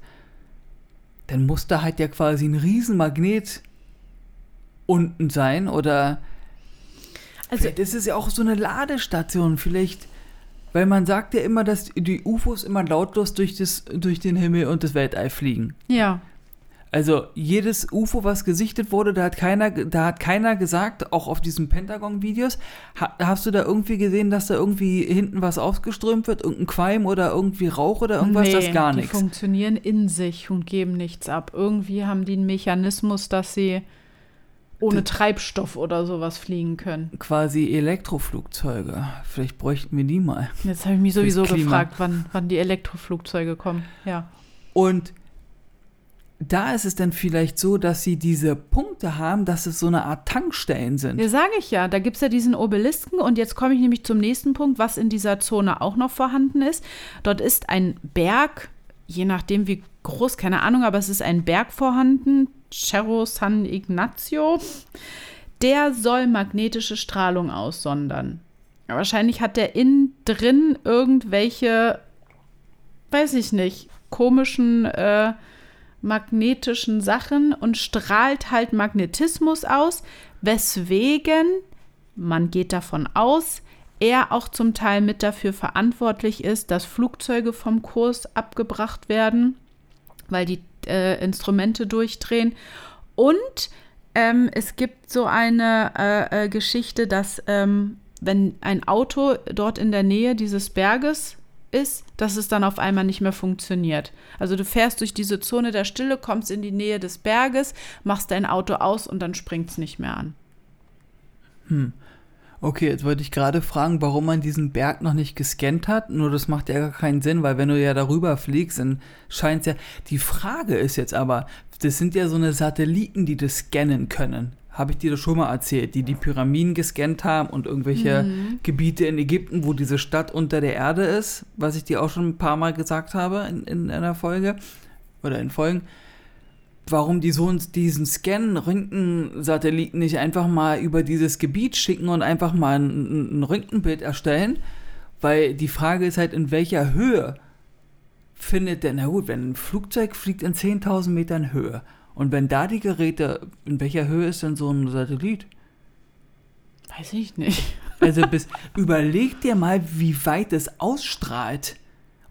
dann muss da halt ja quasi ein Riesenmagnet unten sein oder Also vielleicht ist ja auch so eine Ladestation, vielleicht, weil man sagt ja immer, dass die UFOs immer lautlos durch, das, durch den Himmel und das Weltall fliegen. ja, Also jedes UFO, was gesichtet wurde, da hat keiner, da hat keiner gesagt, auch auf diesen Pentagon-Videos, ha, hast du da irgendwie gesehen, dass da irgendwie hinten was ausgeströmt wird, irgendein Qualm oder irgendwie Rauch oder irgendwas, das ist gar die nichts. funktionieren in sich und geben nichts ab. Irgendwie haben die einen Mechanismus, dass sie ohne Treibstoff oder sowas fliegen können. Quasi Elektroflugzeuge. Vielleicht bräuchten wir die mal. Jetzt habe ich mich sowieso gefragt, wann, wann die Elektroflugzeuge kommen. Ja. Und da ist es dann vielleicht so, dass sie diese Punkte haben, dass es so eine Art Tankstellen sind. Ja, sage ich ja. Da gibt es ja diesen Obelisken und jetzt komme ich nämlich zum nächsten Punkt, was in dieser Zone auch noch vorhanden ist. Dort ist ein Berg, je nachdem wie groß, keine Ahnung, aber es ist ein Berg vorhanden, Cerro San Ignacio. Der soll magnetische Strahlung aussondern. Wahrscheinlich hat der innen drin irgendwelche, weiß ich nicht, komischen äh, magnetischen Sachen und strahlt halt Magnetismus aus, weswegen man geht davon aus, er auch zum Teil mit dafür verantwortlich ist, dass Flugzeuge vom Kurs abgebracht werden, weil die äh, Instrumente durchdrehen. Und ähm, es gibt so eine äh, äh, Geschichte, dass ähm, wenn ein Auto dort in der Nähe dieses Berges ist, dass es dann auf einmal nicht mehr funktioniert. Also du fährst durch diese Zone der Stille, kommst in die Nähe des Berges, machst dein Auto aus und dann springt es nicht mehr an. Okay, jetzt wollte ich gerade fragen, warum man diesen Berg noch nicht gescannt hat. Nur das macht ja gar keinen Sinn, weil wenn du ja darüber fliegst, dann scheint es ja. Die Frage ist jetzt aber, das sind ja so eine Satelliten, die das scannen können. Habe ich dir das schon mal erzählt, die die Pyramiden gescannt haben und irgendwelche Gebiete in Ägypten, wo diese Stadt unter der Erde ist, was ich dir auch schon ein paar Mal gesagt habe in, in einer Folge oder in Folgen warum die so uns diesen Scan-Röntgen-Satelliten nicht einfach mal über dieses Gebiet schicken und einfach mal ein, ein Röntgenbild erstellen. Weil die Frage ist halt, in welcher Höhe findet denn, na gut, wenn ein Flugzeug fliegt in 10.000 Metern Höhe und wenn da die Geräte, in welcher Höhe ist denn so ein Satellit? Weiß ich nicht. *laughs* Also bis, überleg dir mal, wie weit es ausstrahlt.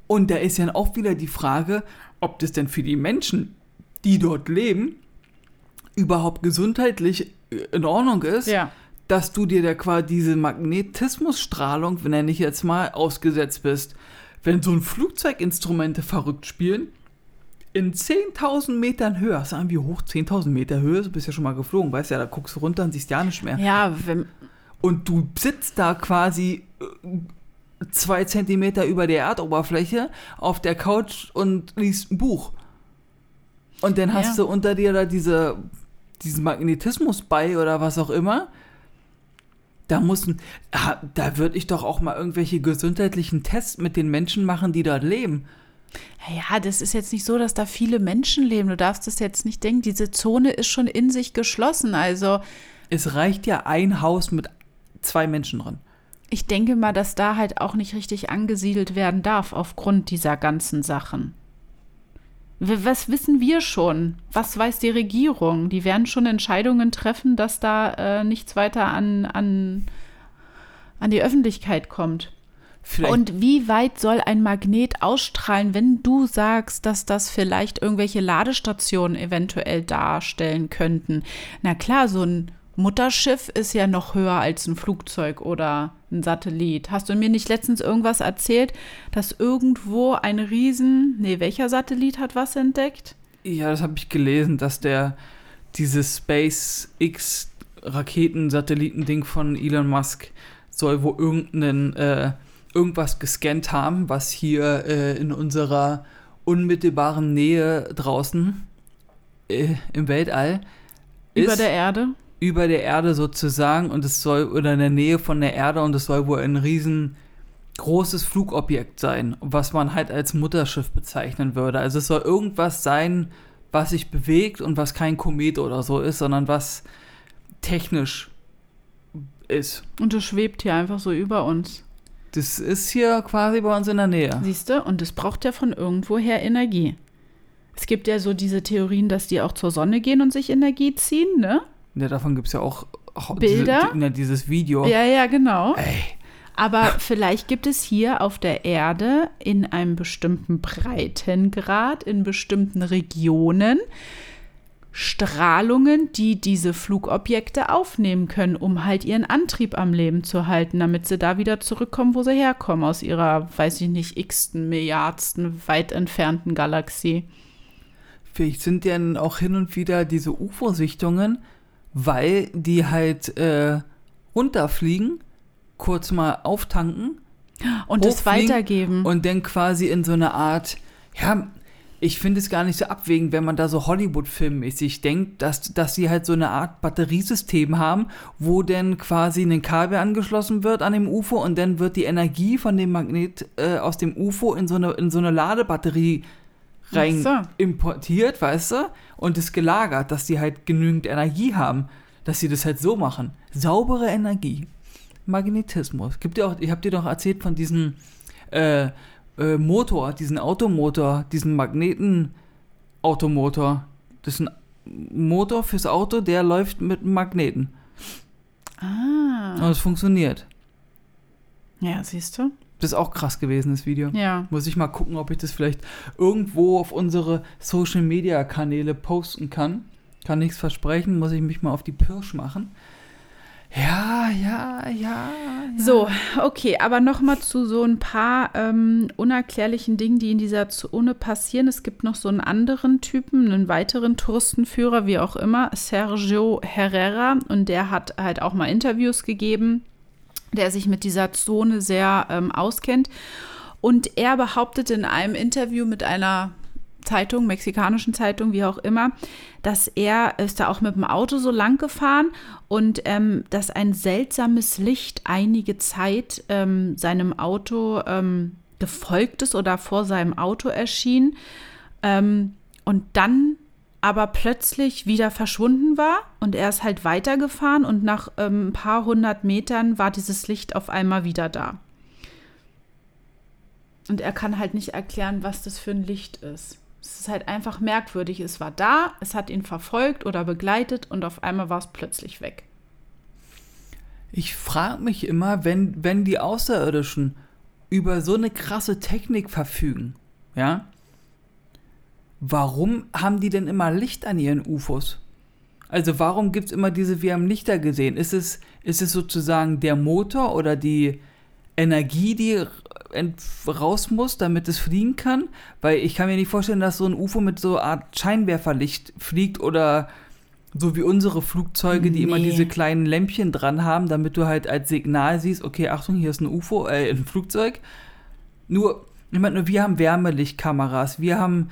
Und da ist ja auch wieder die Frage, ob das denn für die Menschen, die dort leben, überhaupt gesundheitlich in Ordnung ist, Ja. dass du dir da quasi diese Magnetismusstrahlung, nenne ich jetzt mal, ausgesetzt bist. Wenn so ein Flugzeuginstrumente verrückt spielen, in 10.000 Metern Höhe, sagen wie hoch 10.000 Meter Höhe, du bist ja schon mal geflogen, weißt ja, da guckst du runter und siehst ja nicht mehr. Ja, wenn, Und du sitzt da quasi äh, zwei Zentimeter über der Erdoberfläche auf der Couch und liest ein Buch. Und dann hast Ja. du unter dir da diese, diesen Magnetismus bei oder was auch immer. Da muss ein, ah, da würde ich doch auch mal irgendwelche gesundheitlichen Tests mit den Menschen machen, die dort leben. ja, das ist jetzt nicht so, dass da viele Menschen leben. Du darfst das jetzt nicht denken. Diese Zone ist schon in sich geschlossen. Also Es reicht ja ein Haus mit zwei Menschen drin. ich denke mal, dass da halt auch nicht richtig angesiedelt werden darf aufgrund dieser ganzen Sachen. Was wissen wir schon? Was weiß die Regierung? Die werden schon Entscheidungen treffen, dass da äh, nichts weiter an, an, an die Öffentlichkeit kommt. Vielleicht Und wie weit soll ein Magnet ausstrahlen, wenn du sagst, dass das vielleicht irgendwelche Ladestationen eventuell darstellen könnten? Na klar, so ein Mutterschiff ist ja noch höher als ein Flugzeug oder ein Satellit. Hast du mir nicht letztens irgendwas erzählt, dass irgendwo ein Riesen, nee, welcher Satellit hat was entdeckt? Ja, das habe ich gelesen, dass der dieses SpaceX Raketensatellitending von Elon Musk soll wo irgendeinen äh, irgendwas gescannt haben, was hier äh, in unserer unmittelbaren Nähe draußen äh, im Weltall ist. Über der Erde? Über der Erde sozusagen und es soll, oder in der Nähe von der Erde und es soll wohl ein riesengroßes Flugobjekt sein, was man halt als Mutterschiff bezeichnen würde. Also es soll irgendwas sein, was sich bewegt und was kein Komet oder so ist, sondern was technisch ist. Und das schwebt hier einfach so über uns. Das ist hier quasi bei uns in der Nähe. Siehst du? Und es braucht ja von irgendwoher Energie. Es gibt ja so diese Theorien, dass die auch zur Sonne gehen und sich Energie ziehen, ne? Ja, davon gibt es ja auch, Bilder. Diese, dieses Video. Ja, ja, genau. Ey. Aber vielleicht gibt es hier auf der Erde in einem bestimmten Breitengrad, in bestimmten Regionen, Strahlungen, die diese Flugobjekte aufnehmen können, um halt ihren Antrieb am Leben zu halten, damit sie da wieder zurückkommen, wo sie herkommen, aus ihrer, weiß ich nicht, x-ten, milliardsten, weit entfernten Galaxie. Vielleicht sind ja auch hin und wieder diese UFO-Sichtungen, weil die halt äh, runterfliegen, kurz mal auftanken und es weitergeben. Und dann quasi in so eine Art, ja, ich finde es gar nicht so abwägend, wenn man da so Hollywood-Filmmäßig denkt, dass, dass sie halt so eine Art Batteriesystem haben, wo dann quasi ein Kabel angeschlossen wird an dem UFO und dann wird die Energie von dem Magnet äh, aus dem UFO in so eine, in so eine Ladebatterie rein so. importiert, weißt du? Und ist gelagert, dass die halt genügend Energie haben, dass sie das halt so machen. Saubere Energie. Magnetismus. Gibt ja auch, ich habe dir doch erzählt von diesem äh, äh, Motor, diesen Automotor, diesen Magneten-Automotor. Das ist ein Motor fürs Auto, der läuft mit Magneten. Ah. Und es funktioniert. Ja, siehst du? Das ist auch krass gewesen, das Video. Ja. Muss ich mal gucken, ob ich das vielleicht irgendwo auf unsere Social Media Kanäle posten kann. Kann nichts versprechen, muss ich mich mal auf die Pirsch machen. Ja, ja, ja. ja. So, okay, aber nochmal zu so ein paar ähm, unerklärlichen Dingen, die in dieser Zone passieren. Es gibt noch so einen anderen Typen, einen weiteren Touristenführer, wie auch immer, Sergio Herrera. Und der hat halt auch mal Interviews gegeben, der sich mit dieser Zone sehr ähm, auskennt. Und er behauptet in einem Interview mit einer Zeitung, mexikanischen Zeitung, wie auch immer, dass er ist da auch mit dem Auto so lang gefahren und ähm, dass ein seltsames Licht einige Zeit ähm, seinem Auto ähm, gefolgt ist oder vor seinem Auto erschien ähm, und dann aber plötzlich wieder verschwunden war und er ist halt weitergefahren und nach ähm, ein paar hundert Metern war dieses Licht auf einmal wieder da. Und er kann halt nicht erklären, was das für ein Licht ist. Es ist halt einfach merkwürdig. Es war da, es hat ihn verfolgt oder begleitet und auf einmal war es plötzlich weg. Ich frage mich immer, wenn, wenn die Außerirdischen über so eine krasse Technik verfügen, ja, warum haben die denn immer Licht an ihren UFOs? Also warum gibt es immer diese, wir haben Lichter gesehen? Ist es, ist es sozusagen der Motor oder die Energie, die raus muss, damit es fliegen kann? Weil ich kann mir nicht vorstellen, dass so ein UFO mit so einer Art Scheinwerferlicht fliegt oder so wie unsere Flugzeuge, die nee. immer diese kleinen Lämpchen dran haben, damit du halt als Signal siehst, okay, Achtung, hier ist ein UFO, äh, ein Flugzeug. Nur, ich meine, wir haben Wärmelichtkameras, wir haben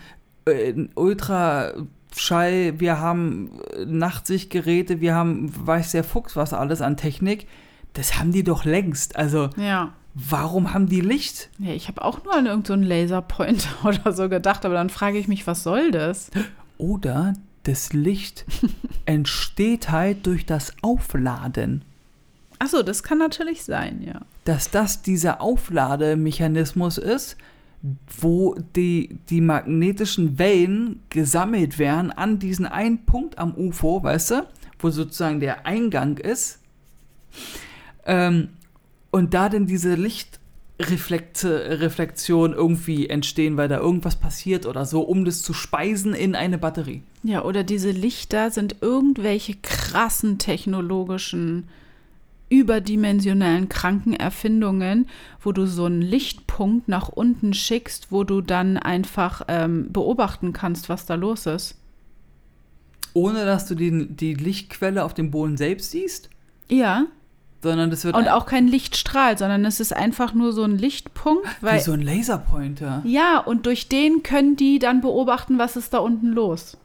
Ultraschall, wir haben äh, Nachtsichtgeräte, wir haben weiß der Fuchs was alles an Technik. Das haben die doch längst. Also, ja. Warum haben die Licht? Ja, ich habe auch nur an irgendeinen so Laserpointer *laughs* oder so gedacht, aber dann frage ich mich, was soll das? Oder das Licht *laughs* entsteht halt durch das Aufladen. Achso, das kann natürlich sein, ja. Dass das dieser Auflademechanismus ist, wo die, die magnetischen Wellen gesammelt werden an diesen einen Punkt am UFO, weißt du, wo sozusagen der Eingang ist. Ähm, und da denn diese Lichtreflexion irgendwie entstehen, weil da irgendwas passiert oder so, um das zu speisen in eine Batterie. Ja, oder diese Lichter sind irgendwelche krass krassen technologischen, überdimensionellen Krankenerfindungen, wo du so einen Lichtpunkt nach unten schickst, wo du dann einfach ähm, beobachten kannst, was da los ist. Ohne dass du die, die Lichtquelle auf dem Boden selbst siehst? Ja. Sondern das wird Und auch kein Lichtstrahl, sondern es ist einfach nur so ein Lichtpunkt. Weil, wie so ein Laserpointer. ja, und durch den können die dann beobachten, was ist da unten los.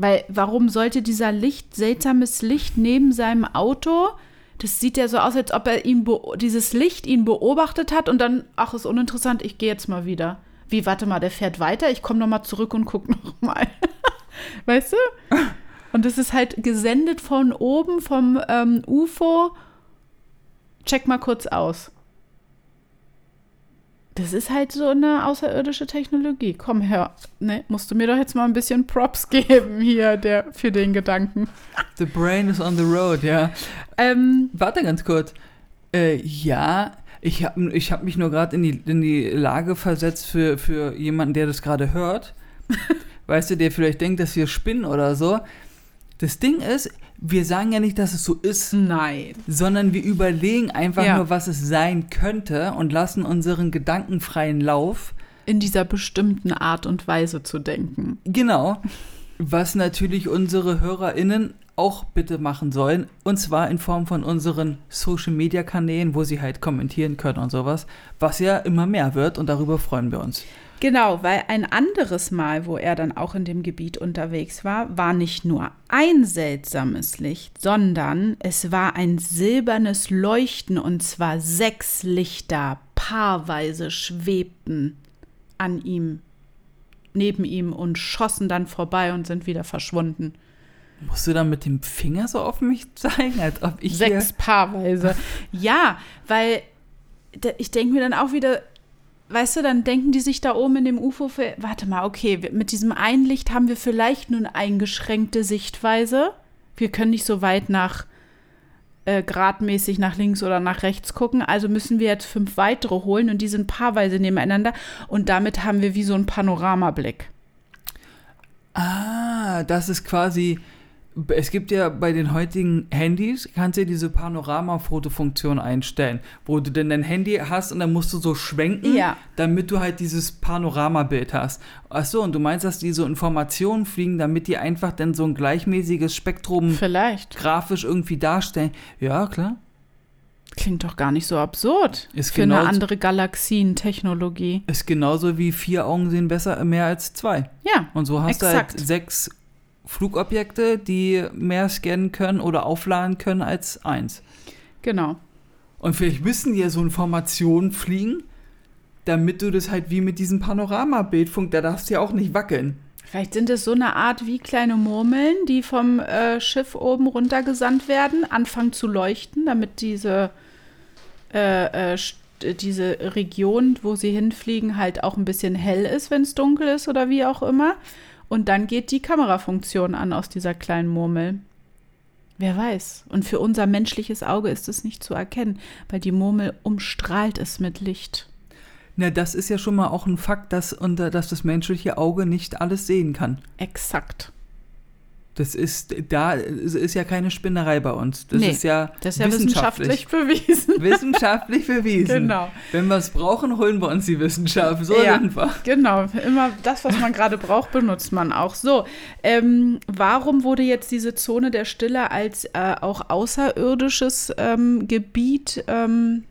Weil, warum sollte dieser Licht, seltsames Licht neben seinem Auto, das sieht ja so aus, als ob er ihn, dieses Licht ihn beobachtet hat und dann, ach, ist uninteressant, ich gehe jetzt mal wieder. Wie, warte mal, der fährt weiter, ich komme noch mal zurück und gucke *laughs* noch mal. weißt du? Und das ist halt gesendet von oben vom ähm, UFO. Check mal kurz aus. Das ist halt so eine außerirdische Technologie. Komm her, ne, musst du mir doch jetzt mal ein bisschen Props *laughs* geben hier der, für den Gedanken. The brain is on the road, ja. Ähm, Warte ganz kurz. Äh, ja, ich habe ich hab mich nur gerade in die, in die Lage versetzt für, für jemanden, der das gerade hört. *laughs* weißt du, der vielleicht denkt, dass wir spinnen oder so. Das Ding ist, wir sagen ja nicht, dass es so ist, nein. sondern wir überlegen einfach Ja. nur, was es sein könnte und lassen unseren Gedanken freien Lauf. In dieser bestimmten Art und Weise zu denken. Genau. Was natürlich unsere HörerInnen auch bitte machen sollen. Und zwar in Form von unseren Social Media Kanälen, wo sie halt kommentieren können und sowas. Was ja immer mehr wird und darüber freuen wir uns. Genau, weil ein anderes Mal, wo er dann auch in dem Gebiet unterwegs war, war nicht nur ein seltsames Licht, sondern es war ein silbernes Leuchten und zwar sechs Lichter paarweise schwebten an ihm, neben ihm und schossen dann vorbei und sind wieder verschwunden. Musst du dann mit dem Finger so auf mich zeigen, als ob ich Sechs paarweise. Ja, weil ich denke mir dann auch wieder, weißt du, dann denken die sich da oben in dem UFO, für, warte mal, okay, mit diesem einen Licht haben wir vielleicht eine eingeschränkte Sichtweise. Wir können nicht so weit nach äh, gradmäßig nach links oder nach rechts gucken. Also müssen wir jetzt fünf weitere holen und die sind paarweise nebeneinander und damit haben wir wie so einen Panoramablick. Ah, das ist quasi. Es gibt ja bei den heutigen Handys, kannst du ja diese Panorama-Fotofunktion einstellen, wo du dann dein Handy hast und dann musst du so schwenken, Ja. damit du halt dieses Panoramabild hast. Achso, und du meinst, dass die so Informationen fliegen, damit die einfach dann so ein gleichmäßiges Spektrum Vielleicht. grafisch irgendwie darstellen? Ja, klar. Klingt doch gar nicht so absurd. Ist für eine genau- andere Galaxientechnologie. Ist genauso wie vier Augen sehen besser mehr als zwei. Ja, Und so hast Exakt. du halt sechs Flugobjekte, die mehr scannen können oder aufladen können als eins. genau. Und vielleicht müssen die ja so Informationen fliegen, damit du das halt wie mit diesem Panoramabildfunk, da darfst du ja auch nicht wackeln. Vielleicht sind es so eine Art wie kleine Murmeln, die vom äh, Schiff oben runtergesandt werden, anfangen zu leuchten, damit diese, äh, äh, diese Region, wo sie hinfliegen, halt auch ein bisschen hell ist, wenn es dunkel ist oder wie auch immer. Und dann geht die Kamerafunktion an aus dieser kleinen Murmel. Wer weiß. Und für unser menschliches Auge ist es nicht zu erkennen, weil die Murmel umstrahlt es mit Licht. Na, das ist ja schon mal auch ein Fakt, dass, unter, dass das menschliche Auge nicht alles sehen kann. Exakt. Das ist, da ist ja keine Spinnerei bei uns. Das Nee, ist ja Das ist ja wissenschaftlich bewiesen. *laughs* wissenschaftlich bewiesen. Genau. Wenn wir es brauchen, holen wir uns die Wissenschaft. So Ja. wir. Genau, immer das, was man gerade braucht, benutzt man auch. So, ähm, warum wurde jetzt diese Zone der Stille als äh, auch außerirdisches ähm, Gebiet ähm,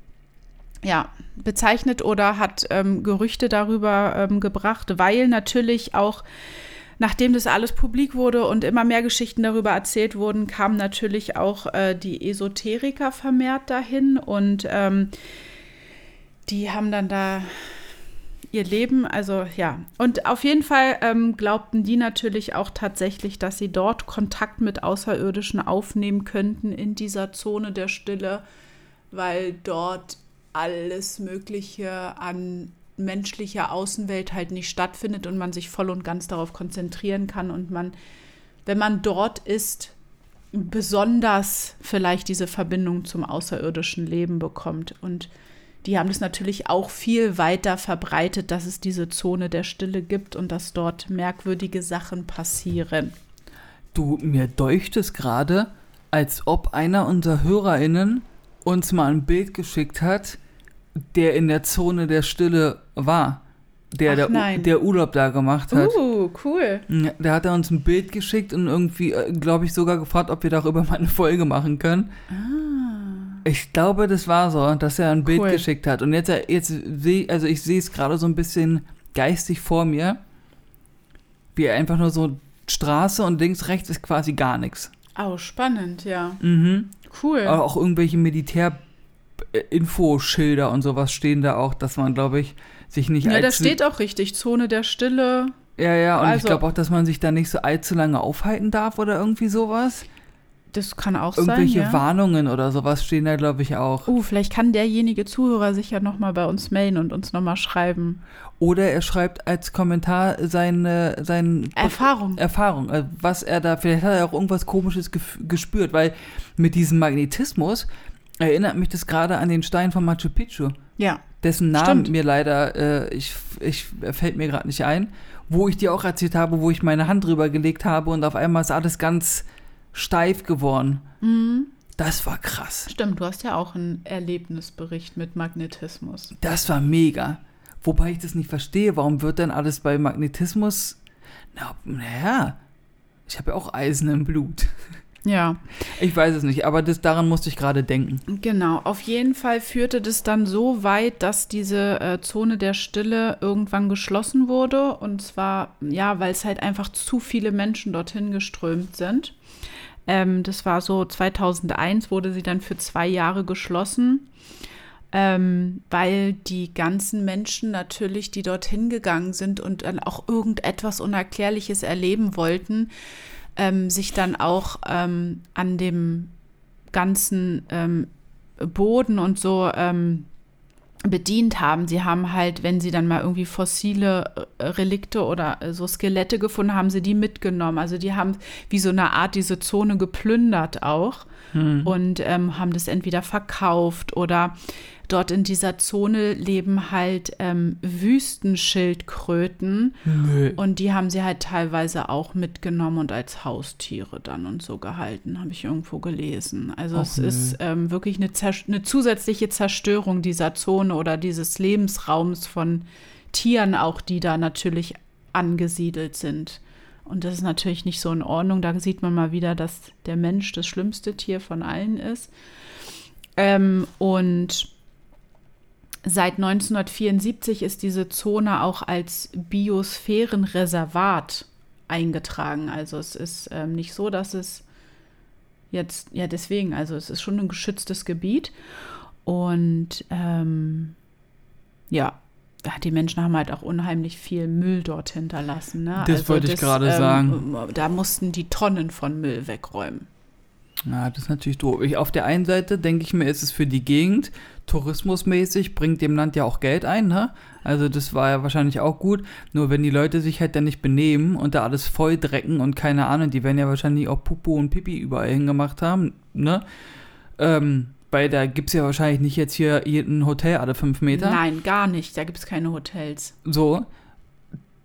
ja, bezeichnet oder hat ähm, Gerüchte darüber ähm, gebracht? Weil natürlich auch Nachdem das alles publik wurde und immer mehr Geschichten darüber erzählt wurden, kamen natürlich auch äh, die Esoteriker vermehrt dahin und ähm, die haben dann da ihr Leben, also ja. Und auf jeden Fall ähm, glaubten die natürlich auch tatsächlich, dass sie dort Kontakt mit Außerirdischen aufnehmen könnten in dieser Zone der Stille, weil dort alles Mögliche an menschlicher Außenwelt halt nicht stattfindet und man sich voll und ganz darauf konzentrieren kann und man, wenn man dort ist, besonders vielleicht diese Verbindung zum außerirdischen Leben bekommt. Und die haben das natürlich auch viel weiter verbreitet, dass es diese Zone der Stille gibt und dass dort merkwürdige Sachen passieren. Du, mir deucht es gerade, als ob einer unserer HörerInnen uns mal ein Bild geschickt hat, der in der Zone der Stille war. Der, Ach, der, nein. der Urlaub da gemacht hat. Uh, cool. Ja, Der hat er uns ein Bild geschickt und irgendwie, glaube ich, sogar gefragt, ob wir darüber *laughs* mal eine Folge machen können. Ich glaube, das war so, dass er ein Bild Ah. Cool. geschickt hat. Und jetzt, jetzt sehe also ich sehe es gerade so ein bisschen geistig vor mir, wie er einfach nur so Straße und links, rechts ist quasi gar nichts. Oh, spannend, ja. Mhm. Cool. Aber auch irgendwelche Militär-Infoschilder und sowas stehen da auch, dass man, glaube ich, sich nicht ja, da steht auch richtig, Zone der Stille. Ja, ja, und ich Also- glaube auch, dass man sich da nicht so allzu lange aufhalten darf oder irgendwie sowas. Das kann auch Irgendwelche sein, ja. Warnungen oder sowas stehen da, glaube ich, auch. Uh, vielleicht kann derjenige Zuhörer sich ja nochmal bei uns melden und uns nochmal schreiben. Oder er schreibt als Kommentar seine, seine Erfahrung. Erfahrung, äh, was er da, vielleicht hat er auch irgendwas Komisches gespürt, weil mit diesem Magnetismus erinnert mich das gerade an den Stein von Machu Picchu, Ja. dessen Namen Stimmt. mir leider, äh, ich, ich fällt mir gerade nicht ein, wo ich dir auch erzählt habe, wo ich meine Hand drüber gelegt habe und auf einmal ist alles ganz steif geworden. Mhm. Das war krass. Stimmt, du hast ja auch einen Erlebnisbericht mit Magnetismus. Das war mega. Wobei ich das nicht verstehe. Warum wird denn alles bei Magnetismus? Na, naja, ich habe ja auch Eisen im Blut. *laughs* Ja, Ich weiß es nicht, aber das, daran musste ich gerade denken. genau. Auf jeden Fall führte das dann so weit, dass diese äh, Zone der Stille irgendwann geschlossen wurde. Und zwar, ja, weil es halt einfach zu viele Menschen dorthin geströmt sind. Ähm, das war so 2001, wurde sie dann für zwei Jahre geschlossen. ähm, weil die ganzen Menschen natürlich, die dorthin gegangen sind und dann auch irgendetwas Unerklärliches erleben wollten, ähm, sich dann auch ähm, an dem ganzen ähm, Boden und so ähm, bedient haben. Sie haben halt, wenn sie dann mal irgendwie fossile äh, Relikte oder äh, so Skelette gefunden haben, sie die mitgenommen. Also die haben wie so eine Art diese Zone geplündert auch und ähm, haben das entweder verkauft oder dort in dieser Zone leben halt ähm, Wüstenschildkröten Nö. und die haben sie halt teilweise auch mitgenommen und als Haustiere dann und so gehalten, habe ich irgendwo gelesen. Also Och, es nö. ist ähm, wirklich eine, eine zusätzliche Zerstörung dieser Zone oder dieses Lebensraums von Tieren auch, die da natürlich angesiedelt sind. Und das ist natürlich nicht so in Ordnung. Da sieht man mal wieder, dass der Mensch das schlimmste Tier von allen ist. Ähm, und seit 1974 ist diese Zone auch als Biosphärenreservat eingetragen. Also es ist ähm, nicht so, dass es jetzt, ja deswegen, also es ist schon ein geschütztes Gebiet. Und ähm, ja, die Menschen haben halt auch unheimlich viel Müll dort hinterlassen. Ne? Das wollte ich gerade sagen. Da mussten die Tonnen von Müll wegräumen. Ja, das ist natürlich doof. Ich, auf der einen Seite denke ich mir, ist es für die Gegend tourismusmäßig, bringt dem Land ja auch Geld ein, ne? Also das war ja wahrscheinlich auch gut. Nur wenn die Leute sich halt dann nicht benehmen und da alles voll drecken und keine Ahnung, die werden ja wahrscheinlich auch Pupu und Pipi überall hingemacht haben, ne? Ähm, weil da gibt es ja wahrscheinlich nicht jetzt hier ein Hotel alle fünf Meter. Nein, gar nicht. Da gibt es keine Hotels. So.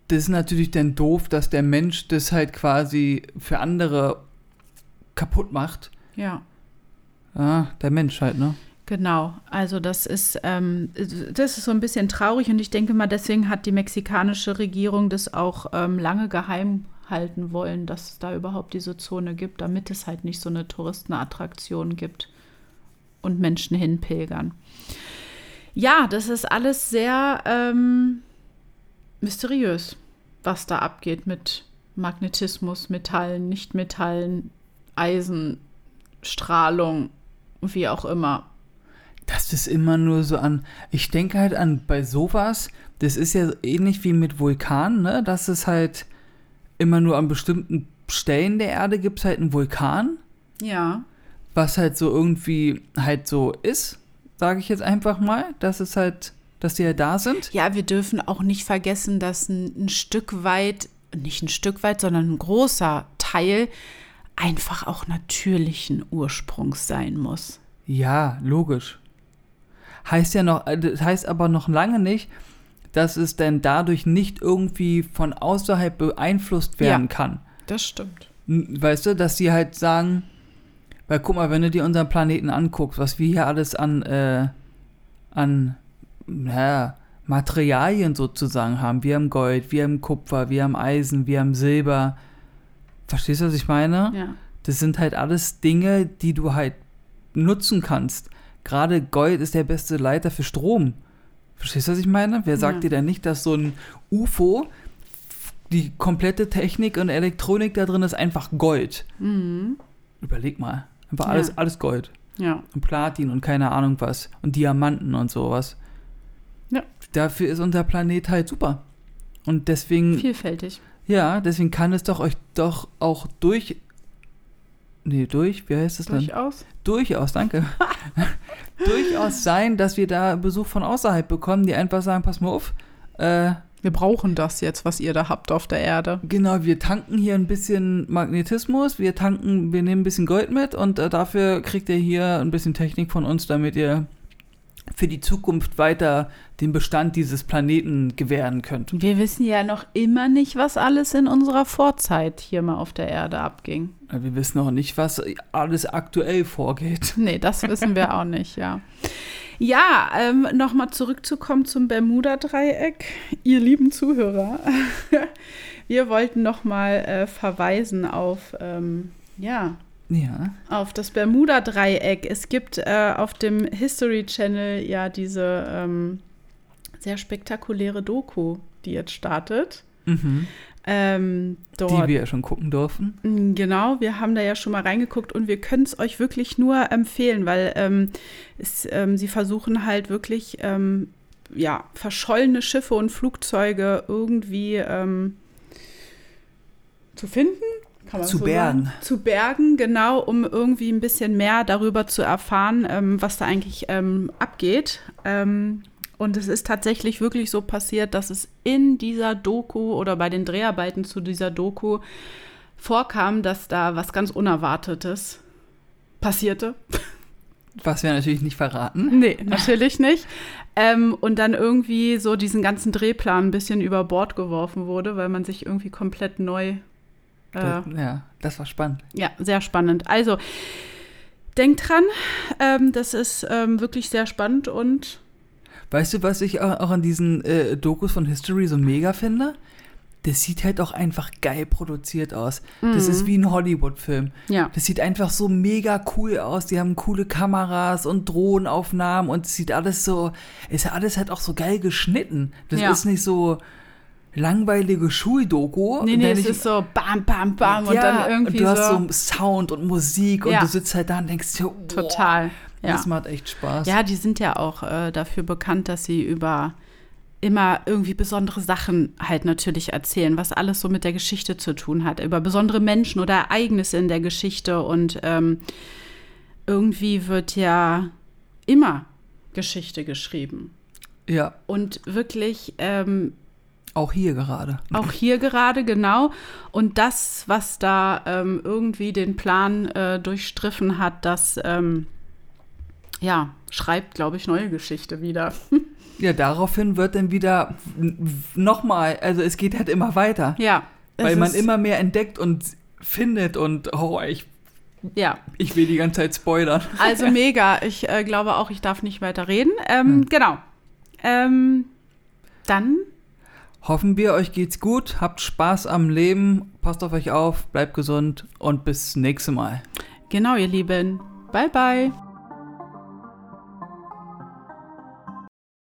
Das ist natürlich dann doof, dass der Mensch das halt quasi für andere kaputt macht. Ja. Ah, der Mensch halt, ne? Genau, also das ist, ähm, das ist so ein bisschen traurig und ich denke mal, deswegen hat die mexikanische Regierung das auch ähm, lange geheim halten wollen, dass es da überhaupt diese Zone gibt, damit es halt nicht so eine Touristenattraktion gibt und Menschen hinpilgern. Ja, das ist alles sehr ähm, mysteriös, was da abgeht mit Magnetismus, Metallen, Nichtmetallen, Eisen, Strahlung, wie auch immer. Das ist immer nur so an. Ich denke halt an bei sowas, das ist ja ähnlich wie mit Vulkanen, ne? Dass es halt immer nur an bestimmten Stellen der Erde gibt es halt einen Vulkan, Ja. was halt so irgendwie halt so ist, sage ich jetzt einfach mal, dass es halt, dass die halt da sind. Ja, wir dürfen auch nicht vergessen, dass ein, ein Stück weit, nicht ein Stück weit, sondern ein großer Teil einfach auch natürlichen Ursprungs sein muss. Ja, logisch. Heißt ja noch, äh, das heißt aber noch lange nicht, dass es denn dadurch nicht irgendwie von außerhalb beeinflusst werden Ja. kann. Das stimmt. Weißt du, dass die halt sagen, weil guck mal, wenn du dir unseren Planeten anguckst, was wir hier alles an, äh, an, naja, Materialien sozusagen haben. Wir haben Gold, wir haben Kupfer, wir haben Eisen, wir haben Silber. Verstehst du, was ich meine? Ja. Das sind halt alles Dinge, die du halt nutzen kannst. Gerade Gold ist der beste Leiter für Strom. Verstehst du, was ich meine? Wer sagt Ja. dir denn nicht, dass so ein UFO, die komplette Technik und Elektronik da drin ist einfach Gold? Mhm. Überleg mal. Einfach Ja. alles, alles Gold. Ja. Und Platin und keine Ahnung was. Und Diamanten und sowas. Ja. Dafür ist unser Planet halt super. Und deswegen Vielfältig. ja, deswegen kann es doch euch doch auch durch. Nee, durch, wie heißt das denn? Durchaus. Durchaus, danke. *laughs* Durchaus sein, dass wir da Besuch von außerhalb bekommen, die einfach sagen: Pass mal auf, äh, Wir brauchen das jetzt, was ihr da habt auf der Erde. genau, wir tanken hier ein bisschen Magnetismus, wir tanken, wir nehmen ein bisschen Gold mit und äh, dafür kriegt ihr hier ein bisschen Technik von uns, damit ihr für die Zukunft weiter den Bestand dieses Planeten gewähren könnt. Wir wissen ja noch immer nicht, was alles in unserer Vorzeit hier mal auf der Erde abging. Wir wissen auch nicht, was alles aktuell vorgeht. *laughs* Nee, das wissen wir auch nicht, ja. Ja, ähm, nochmal zurückzukommen zum Bermuda-Dreieck. Ihr lieben Zuhörer, *laughs* wir wollten nochmal äh, verweisen auf, ähm, ja, Ja. auf das Bermuda-Dreieck. Es gibt äh, auf dem History Channel ja diese ähm, sehr spektakuläre Doku, die jetzt startet. Mhm. Ähm, Die wir ja schon gucken durften. Mm, Genau, wir haben da ja schon mal reingeguckt und wir können es euch wirklich nur empfehlen, weil ähm, es, ähm, sie versuchen halt wirklich ähm, ja, verschollene Schiffe und Flugzeuge irgendwie ähm, zu finden. Kann man Zu so bergen. Sagen? Zu bergen, genau, um irgendwie ein bisschen mehr darüber zu erfahren, ähm, was da eigentlich ähm, abgeht. Ähm, und es ist tatsächlich wirklich so passiert, dass es in dieser Doku oder bei den Dreharbeiten zu dieser Doku vorkam, dass da was ganz Unerwartetes passierte. Was wir natürlich nicht verraten. Nee, natürlich nicht. Ähm, und dann irgendwie so diesen ganzen Drehplan ein bisschen über Bord geworfen wurde, weil man sich irgendwie komplett neu. Äh, Das, ja, das war spannend. ja, sehr spannend. Also, denkt dran, ähm, das ist ähm, wirklich sehr spannend und Weißt du, was ich auch an diesen äh, Dokus von History so mega finde? Das sieht halt auch einfach geil produziert aus. Das ist wie ein Hollywood-Film. ja. Das sieht einfach so mega cool aus. Die haben coole Kameras und Drohnenaufnahmen und es sieht alles so, ist alles halt auch so geil geschnitten. Das Ja. ist nicht so langweilige Schuldoku. Nee, nee, es nicht- ist so bam, bam, bam und ja, dann irgendwie und du hast so. so Sound und Musik Ja. und du sitzt halt da und denkst dir, wow, total. Ja. das macht echt Spaß. Ja, die sind ja auch äh, dafür bekannt, dass sie über immer irgendwie besondere Sachen halt natürlich erzählen, was alles so mit der Geschichte zu tun hat, über besondere Menschen oder Ereignisse in der Geschichte und ähm, irgendwie wird ja immer Geschichte geschrieben ja und wirklich ähm, auch hier gerade. auch hier gerade genau. Und das, was da ähm, irgendwie den Plan äh, durchstriffen hat, das ähm, ja, schreibt, glaube ich, neue Geschichte wieder. *laughs* Ja, daraufhin wird dann wieder nochmal, also es geht halt immer weiter. ja. Weil man immer mehr entdeckt und findet und oh, ich, Ja, ich will die ganze Zeit spoilern. *laughs* also mega. Ich äh, glaube auch, ich darf nicht weiter reden. Ähm, Genau. Ähm, dann, Hoffen wir, euch geht's gut, habt Spaß am Leben, passt auf euch auf, bleibt gesund und bis nächste Mal. genau, ihr Lieben. Bye, bye.